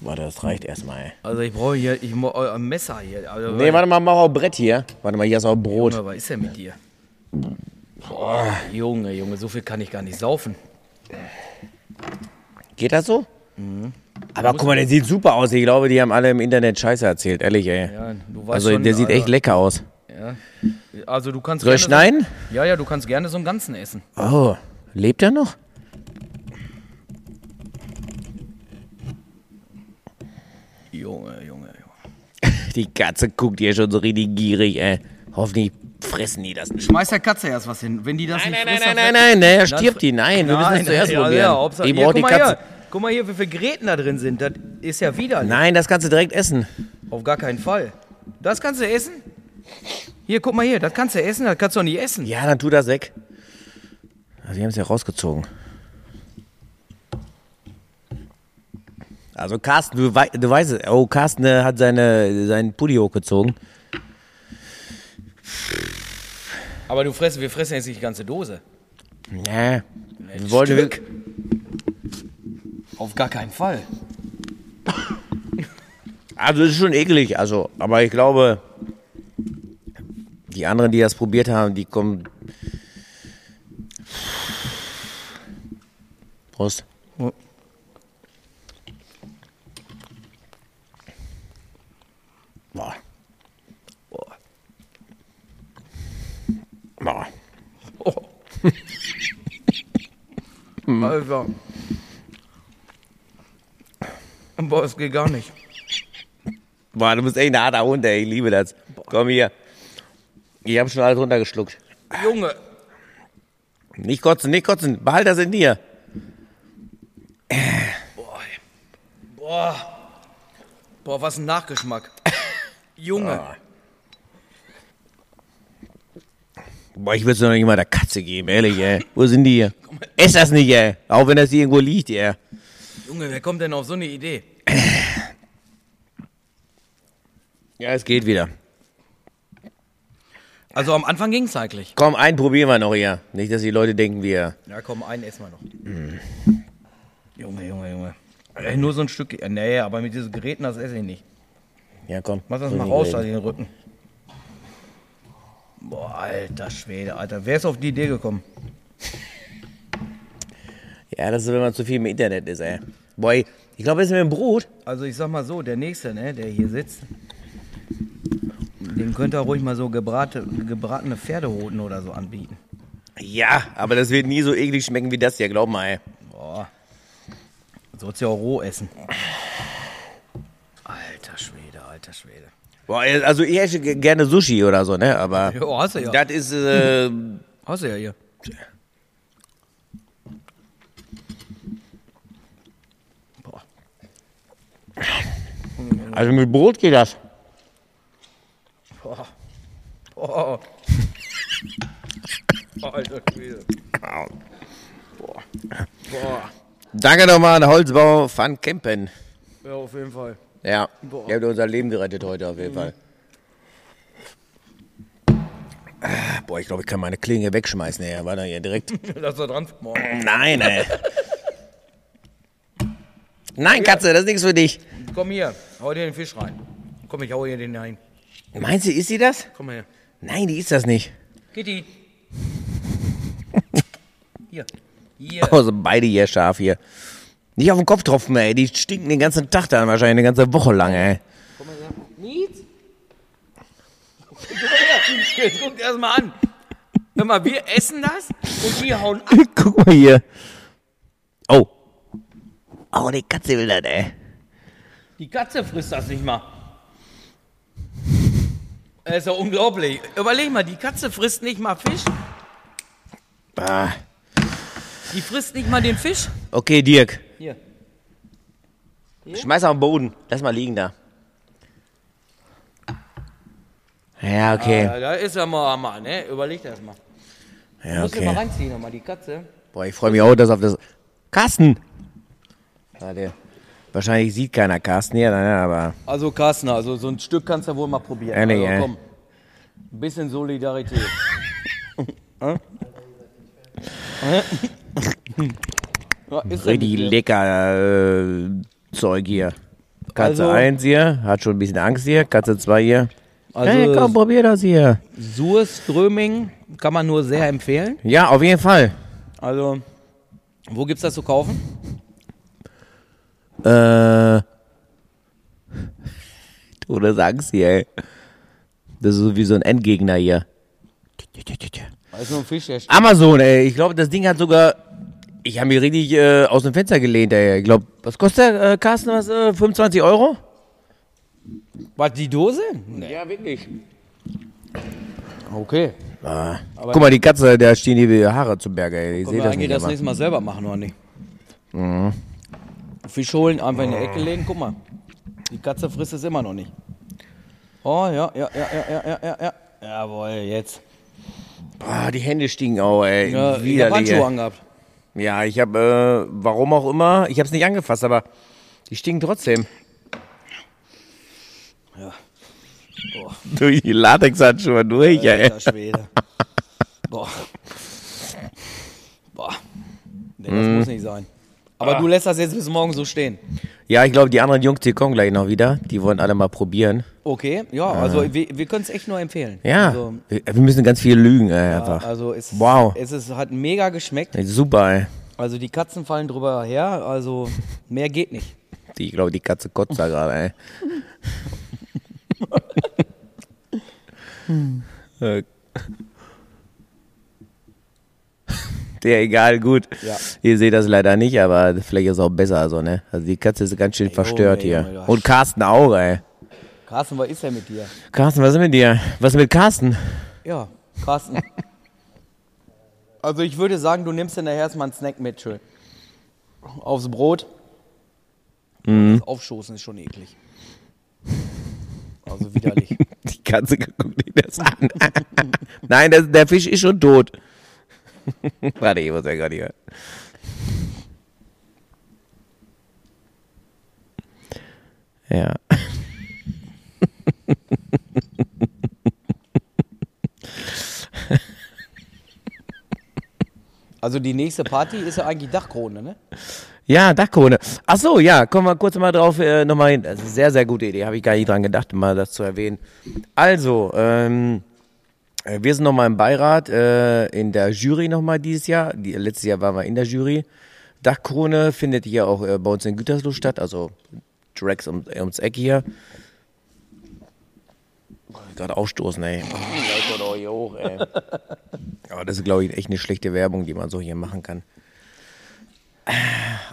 Warte, das reicht erstmal, ey. Also ich brauche hier, ich mo- äh, ein Messer hier. Also, Nee, warte mal, mach auch Brett hier. Warte mal, hier ist auch Brot. Junge, was ist denn mit dir? Boah, Junge, Junge, so viel kann ich gar nicht saufen. Geht das so? Aber guck mal, der sieht super aus. Ich glaube, die haben alle im Internet Scheiße erzählt, ehrlich, ey. Ja, also, schon, der sieht echt Alter. lecker aus. Ja. Also du kannst Soll ich schneiden? So, ja, ja, du kannst gerne so einen ganzen essen. Oh, lebt er noch? Junge, Junge, Junge. Die Katze guckt hier schon so richtig gierig, ey. Hoffentlich fressen die das nicht. Schmeiß der Katze erst was hin. Wenn die das Nein, nicht nein, frisst, nein, nein, nein, nein, er Dann stirbt die. Nein, wir müssen Nein, es zuerst ja, probieren. Ja, Hauptsache, ich brauche die guck mal Katze. Hier. Guck mal hier, wie viele Gräten da drin sind. Das ist ja widerlich. Nein, das kannst du direkt essen. Auf gar keinen Fall. Das kannst du essen? Hier, guck mal hier, das kannst du essen, das kannst du doch nicht essen. Ja, dann tu das weg. Also, die haben es ja rausgezogen. Also Carsten, du, wei du weißt es. Oh, Carsten hat seine, seinen Pulli hochgezogen. Aber du fress, wir fressen jetzt nicht die ganze Dose. Nee. Wir wollten, Stück. Auf gar keinen Fall. Also es ist schon eklig, also, aber ich glaube, die anderen, die das probiert haben, die kommen. Prost. Boah. Boah. Boah. Oh. Alter. Boah, es geht gar nicht. Boah, du bist echt ein harter Hund, ey. Ich liebe das. Komm hier. Ich hab schon alles runtergeschluckt. Junge. Nicht kotzen, nicht kotzen. Behalt das in dir. Boah. Boah, was ein Nachgeschmack. Junge. Boah, ich würde es doch nicht mal der Katze geben, ehrlich, ey. Wo sind die hier? Ess das nicht, ey. Auch wenn das hier irgendwo liegt, ey. Junge, wer kommt denn auf so eine Idee? Ja, es geht wieder. Also am Anfang ging es eigentlich. Komm, einen probieren wir noch hier. Nicht, dass die Leute denken, wir. Ja, komm, einen essen wir noch. Junge, Junge, Junge. Ey, nur so ein Stück. äh, Nee, aber mit diesen Geräten, das esse ich nicht. Ja, komm. Mach das mal raus, da den Rücken. Boah, alter Schwede, Alter. Wer ist auf die Idee gekommen? Ja, das ist, wenn man zu viel im Internet ist, ey. Boy, ich glaube, das ist mit dem Brot. Also ich sag mal so, der Nächste, ne, der hier sitzt, dem könnte er ruhig mal so gebrate, gebratene Pferdehoden oder so anbieten. Ja, aber das wird nie so eklig schmecken wie das hier, glaub mal, ey. Boah. Sollst ja auch roh essen. Alter Schwede, alter Schwede. Boah, also ich esse ge- gerne Sushi oder so, ne? Aber Ja, hast du ja. das ist, äh, Hast du ja hier. Boah. also mit Brot geht das. Boah. Boah. Alter Schwede. Boah. Boah. Danke nochmal an Holzbau Van Kempen. Ja, auf jeden Fall. Ja, Boah. ihr habt unser Leben gerettet heute auf jeden Fall. Ah, Boah, ich glaube, ich kann meine Klinge wegschmeißen. Ey, war da hier direkt. Lass da dran morgen. Nein, ey. Nein, Katze, das ist nichts für dich. Komm hier, hau dir den Fisch rein. Komm, ich hau hier den rein. Meinst du, ist sie das? Komm mal her. Nein, die ist das nicht. Kitty. Hier. Hier. Oh, sind beide hier scharf hier. Nicht auf den Kopf tropfen, ey. Die stinken den ganzen Tag dann wahrscheinlich eine ganze Woche lang, ey. Komm mal her. Nietz. Guck mal her. Jetzt guck dir das mal an. Hör mal, wir essen das und die hauen ab. Guck mal hier. Oh. Oh, die Katze will das, ey. Die Katze frisst das nicht mal. Das ist ja unglaublich. Überleg mal, die Katze frisst nicht mal Fisch. Ah. Die frisst nicht mal den Fisch. Okay, Dirk. Hier. Schmeiß auf den Boden. Lass mal liegen da. Ja, okay. Ja, da ist ja mal, mal ne? Überleg das mal. Ja, Muss ich mal okay. reinziehen nochmal, die Katze. Boah, ich freue mich auch, dass auf das. Carsten! Warte. Wahrscheinlich sieht keiner Carsten hier, ne, aber. Also Carsten, also so ein Stück kannst du wohl mal probieren. Ehrlich, also, ey? komm. Ein bisschen Solidarität. Ja, Richtig ja lecker äh, Zeug hier. Katze Also- 1 hier, hat schon ein bisschen Angst hier. Katze 2 hier. Also hey, komm, probier das hier. Surströming kann man nur sehr empfehlen. Ja, auf jeden Fall. Also, wo gibt's das zu kaufen? Äh. Du das Angst hier, ey. Das ist so wie so ein Endgegner hier. Da ist nur ein Fisch. Amazon, ey. Ich glaube, das Ding hat sogar. Ich habe mich richtig äh, aus dem Fenster gelehnt, ey. Ich glaube, was kostet der, äh, Carsten, was, äh, 25 Euro? Was, die Dose? Nee. Ja, wirklich. Okay. Ah. Guck mal, die Katze, da stehen die Haare zum Berge, ey. Ich sehe das nicht das nächste Mal selber machen, oder nicht? Mhm. Fisch holen, einfach in die ah. Ecke legen. guck mal. Die Katze frisst es immer noch nicht. Oh, ja, ja, ja, ja, ja, ja, ja. Jawohl, jetzt. Boah, die Hände stinken auch, ey. Ja, Widerlich. Ich hab angehabt. Ja, ich habe, äh, warum auch immer, ich habe es nicht angefasst, aber die stinken trotzdem. Ja. Boah, Durch die Latexhandschuhe durch, ey. alter Schwede. Boah. Boah. Nee, das muss nicht sein. Aber du lässt das jetzt bis morgen so stehen. Ja, ich glaube, die anderen Jungs, die kommen gleich noch wieder. Die wollen alle mal probieren. Okay, ja, also wir, wir können es echt nur empfehlen. Ja, Also, wir, wir müssen ganz viel lügen, ey, ja, einfach. also es, Wow. es ist, hat mega geschmeckt. Ey, Super, ey. Also die Katzen fallen drüber her, also mehr geht nicht. Die, ich glaube, die Katze kotzt da gerade, ey. Äh. Der, egal, gut. Ja. Ihr seht das leider nicht, aber vielleicht ist es auch besser so, ne? Also die Katze ist ganz schön verstört Junge, hier. Du Und Carsten auch, ey. Carsten, was ist denn mit dir? Carsten, was ist mit dir? Was ist mit Carsten? Ja, Carsten. Also ich würde sagen, du nimmst dir nachher erstmal einen Snack mit, schön. Aufs Brot. Mhm. Das Aufstoßen ist schon eklig. Also widerlich. Die Katze guckt dir das an. Nein, das, der Fisch ist schon tot. Warte, ich muss Ja. gerade hier. Ja. Also die nächste Party ist ja eigentlich Dachkrone, ne? Ja, Dachkrone. Ach so, ja, kommen wir kurz mal drauf äh, nochmal hin. Das ist eine sehr, sehr gute Idee, habe ich gar nicht dran gedacht, mal das zu erwähnen. Also, ähm, wir sind nochmal im Beirat, äh, in der Jury nochmal dieses Jahr. Die, letztes Jahr waren wir in der Jury. Dachkrone findet hier auch äh, bei uns in Gütersloh statt, also direkt um, ums Eck hier. Gerade aufstoßen, ey. Oh, hier hoch, ey. Aber das ist, glaube ich, echt eine schlechte Werbung, die man so hier machen kann.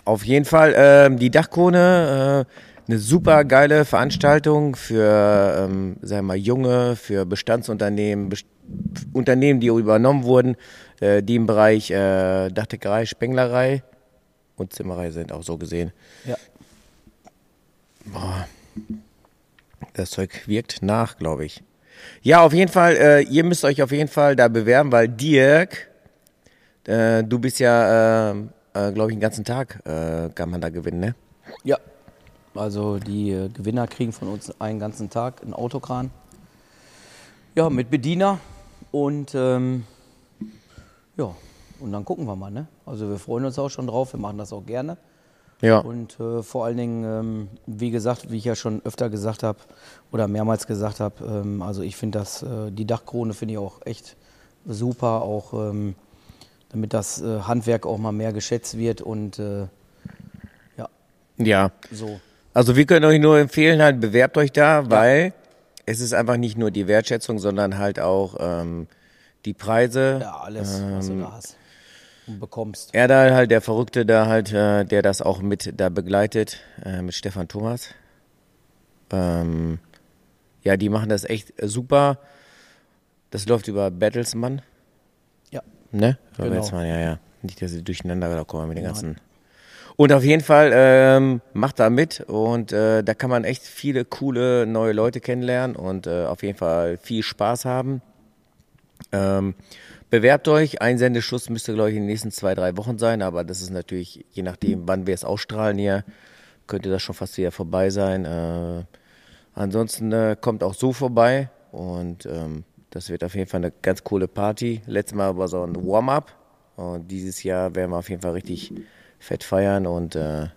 Auf jeden Fall, ähm, die Dachkrone, äh, eine super geile Veranstaltung für, ähm, sagen wir mal, junge, für Bestandsunternehmen, Best Unternehmen, die übernommen wurden, äh, die im Bereich äh, Dachdeckerei, Spenglerei und Zimmerei sind, auch so gesehen. Ja. Boah. Das Zeug wirkt nach, glaube ich. Ja, auf jeden Fall, äh, ihr müsst euch auf jeden Fall da bewerben, weil Dirk, äh, du bist ja, äh, äh, glaube ich, den ganzen Tag äh, kann man da gewinnen, ne? Ja. Also die äh, Gewinner kriegen von uns einen ganzen Tag einen Autokran. Ja, mit Bediener. Und ähm, ja, und dann gucken wir mal, ne? Also wir freuen uns auch schon drauf, wir machen das auch gerne. Ja. Und äh, vor allen Dingen, ähm, wie gesagt, wie ich ja schon öfter gesagt habe oder mehrmals gesagt habe, ähm, also ich finde das, äh, die Dachkrone finde ich auch echt super, auch ähm, damit das äh, Handwerk auch mal mehr geschätzt wird und äh, ja, Ja. so. Also wir können euch nur empfehlen, halt bewerbt euch da, weil es ist einfach nicht nur die Wertschätzung, sondern halt auch ähm, die Preise. Ja, alles, was du da hast und bekommst. Er da halt, der Verrückte da halt, äh, der das auch mit da begleitet, äh, mit Stefan Thomas. Ähm, ja, die machen das echt super. Das läuft über Battlesman, Ja, ne? Über Genau. Battlesman, ja, ja. Nicht, dass sie durcheinander da kommen mit den ganzen. Und auf jeden Fall ähm, macht da mit und äh, da kann man echt viele coole neue Leute kennenlernen und äh, auf jeden Fall viel Spaß haben. Ähm, bewerbt euch. Einsendeschluss müsste, glaube ich, in den nächsten zwei, drei Wochen sein, aber das ist natürlich, je nachdem, wann wir es ausstrahlen hier, könnte das schon fast wieder vorbei sein. Äh, ansonsten äh, kommt auch so vorbei und ähm, das wird auf jeden Fall eine ganz coole Party. Letztes Mal war so ein Warm-up und dieses Jahr werden wir auf jeden Fall richtig fett feiern und äh,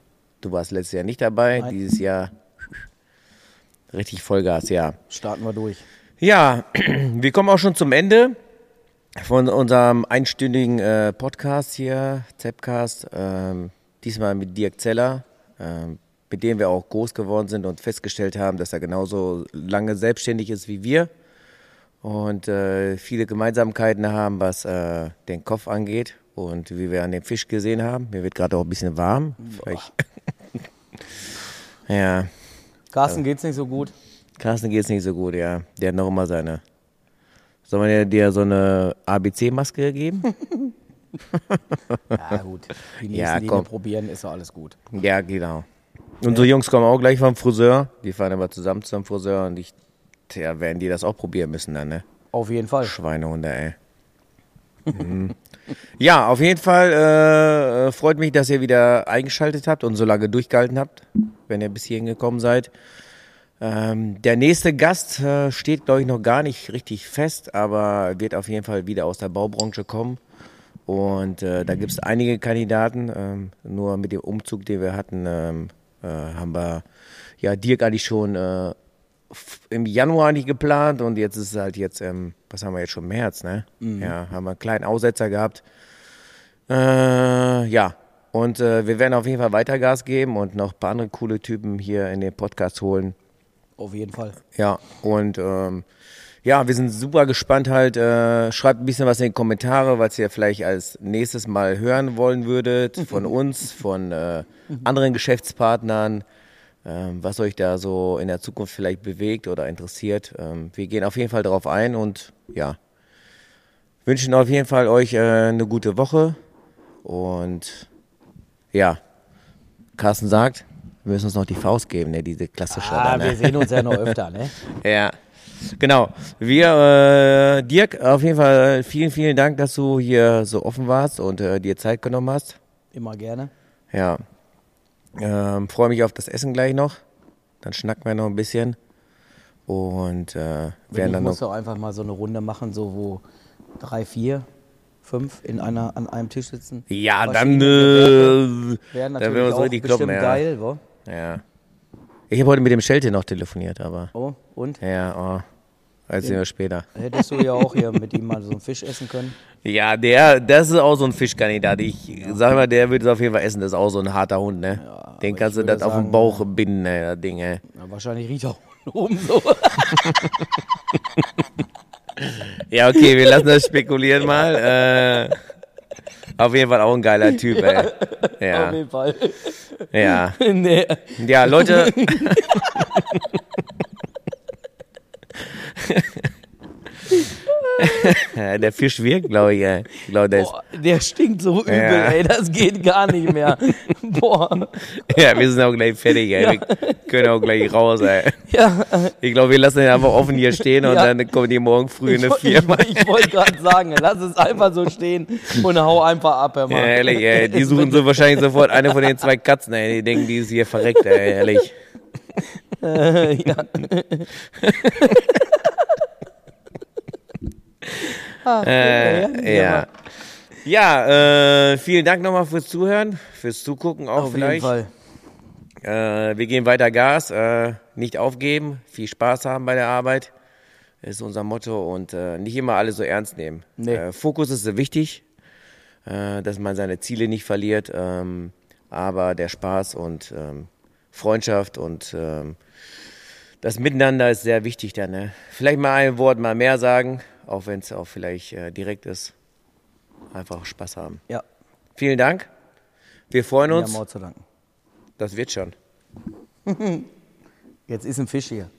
du warst letztes Jahr nicht dabei, Nein. dieses Jahr richtig Vollgas, ja. starten wir durch. Ja, wir kommen auch schon zum Ende von unserem einstündigen äh, Podcast hier, Zepcast. Ähm, diesmal mit Dirk Zeller, ähm, mit dem wir auch groß geworden sind und festgestellt haben, dass er genauso lange selbstständig ist wie wir und äh, viele Gemeinsamkeiten haben, was äh, den Kopf angeht und wie wir an dem Fisch gesehen haben. Mir wird gerade auch ein bisschen warm. Ja. Carsten geht's nicht so gut. Carsten geht's nicht so gut, ja. Der hat noch immer seine. Soll man dir, so eine ABC-Maske geben? Ja, gut. Die nächsten, Ja, die wir probieren, ist doch alles gut. ja, genau. Unsere Jungs kommen auch gleich vom Friseur. Die fahren immer zusammen zum Friseur und ich, tja, werden die das auch probieren müssen dann, ne? Auf jeden Fall. Schweinehunde, ey. Mhm. Ja, auf jeden Fall äh, freut mich, dass ihr wieder eingeschaltet habt und so lange durchgehalten habt, wenn ihr bis hierhin gekommen seid. Ähm, der nächste Gast äh, steht, glaube ich, noch gar nicht richtig fest, aber wird auf jeden Fall wieder aus der Baubranche kommen. Und äh, da gibt es einige Kandidaten. Ähm, nur mit dem Umzug, den wir hatten, ähm, äh, haben wir ja Dirk eigentlich schon äh, im Januar nicht geplant und jetzt ist es halt jetzt, ähm, was haben wir jetzt schon, März, ne? Ja, haben wir einen kleinen Aussetzer gehabt. Äh, ja, und äh, wir werden auf jeden Fall weiter Gas geben und noch ein paar andere coole Typen hier in den Podcast holen. Auf jeden Fall. Ja, und ähm, ja, wir sind super gespannt halt. Äh, schreibt ein bisschen was in die Kommentare, was ihr vielleicht als nächstes Mal hören wollen würdet von uns, von äh, anderen Geschäftspartnern, was euch da so in der Zukunft vielleicht bewegt oder interessiert. Ähm, wir gehen auf jeden Fall darauf ein und ja, wünschen auf jeden Fall euch äh, eine gute Woche und ja, Carsten sagt, wir müssen uns noch die Faust geben, ne, diese klassische. Ah, da, ne? wir sehen uns ja noch öfter, ne? Ja, genau. Wir, äh, Dirk, auf jeden Fall vielen, vielen Dank, dass du hier so offen warst und äh, dir Zeit genommen hast. Immer gerne. Ja. Ähm, Freue mich auf das Essen gleich noch. Dann schnacken wir noch ein bisschen. Und äh, werden dann muss noch. doch einfach mal so eine Runde machen, so wo drei, vier fünf in einer, an einem Tisch sitzen. Ja, dann, äh, Wäre dann natürlich werden wir auch richtig bestimmt kloppen. Ja. geil, wo? ja. Ich habe heute mit dem Schelte noch telefoniert, aber Oh, und? ja, oh, als wir später. Hättest du ja auch hier mit ihm mal so einen Fisch essen können. Ja, der, das ist auch so ein Fischkandidat. Ich sag mal, der wird es auf jeden Fall essen. Das ist auch so ein harter Hund, ne? Den aber kannst du würde das auf den sagen, Bauch binden, ne, das Ding, ey. Ja, wahrscheinlich riecht er oben so. Ja, okay, wir lassen das spekulieren mal. Äh, auf jeden Fall auch ein geiler Typ, ey. Auf Ja, jeden Fall. ja. nee. Ja, Leute. Ja, der Fisch wirkt, glaube ich, ey. Ich glaube, der Boah, der stinkt so übel, Ja. ey. Das geht gar nicht mehr. Boah. ja, wir sind auch gleich fertig, ey. Wir können auch gleich raus, ey. Ja, Ich glaube, wir lassen den einfach offen hier stehen und Ja. dann kommen die morgen früh in eine Firma. ich, ich wollte gerade sagen, lass es einfach so stehen und hau einfach ab, Herr Ja, Mann. ehrlich, ey. Die suchen so wahrscheinlich sofort eine von den zwei Katzen, ey. Die denken, die ist hier verreckt, ey, ehrlich. Äh, ja. Ach, Äh, ja. Ja, äh, vielen Dank nochmal fürs Zuhören, fürs Zugucken auch Auf jeden vielleicht. Fall. Äh, wir geben weiter Gas, äh, nicht aufgeben, viel Spaß haben bei der Arbeit, ist unser Motto und äh, nicht immer alles so ernst nehmen. Nee. Äh, Fokus ist wichtig, äh, dass man seine Ziele nicht verliert, ähm, aber der Spaß und ähm, Freundschaft und ähm, das Miteinander ist sehr wichtig dann. Ne? Vielleicht mal ein Wort mal mehr sagen, auch wenn es auch vielleicht äh, direkt ist. Einfach Spaß haben. Ja, Vielen Dank. Wir freuen uns. auch zu danken. Das wird schon. Jetzt ist ein Fisch hier.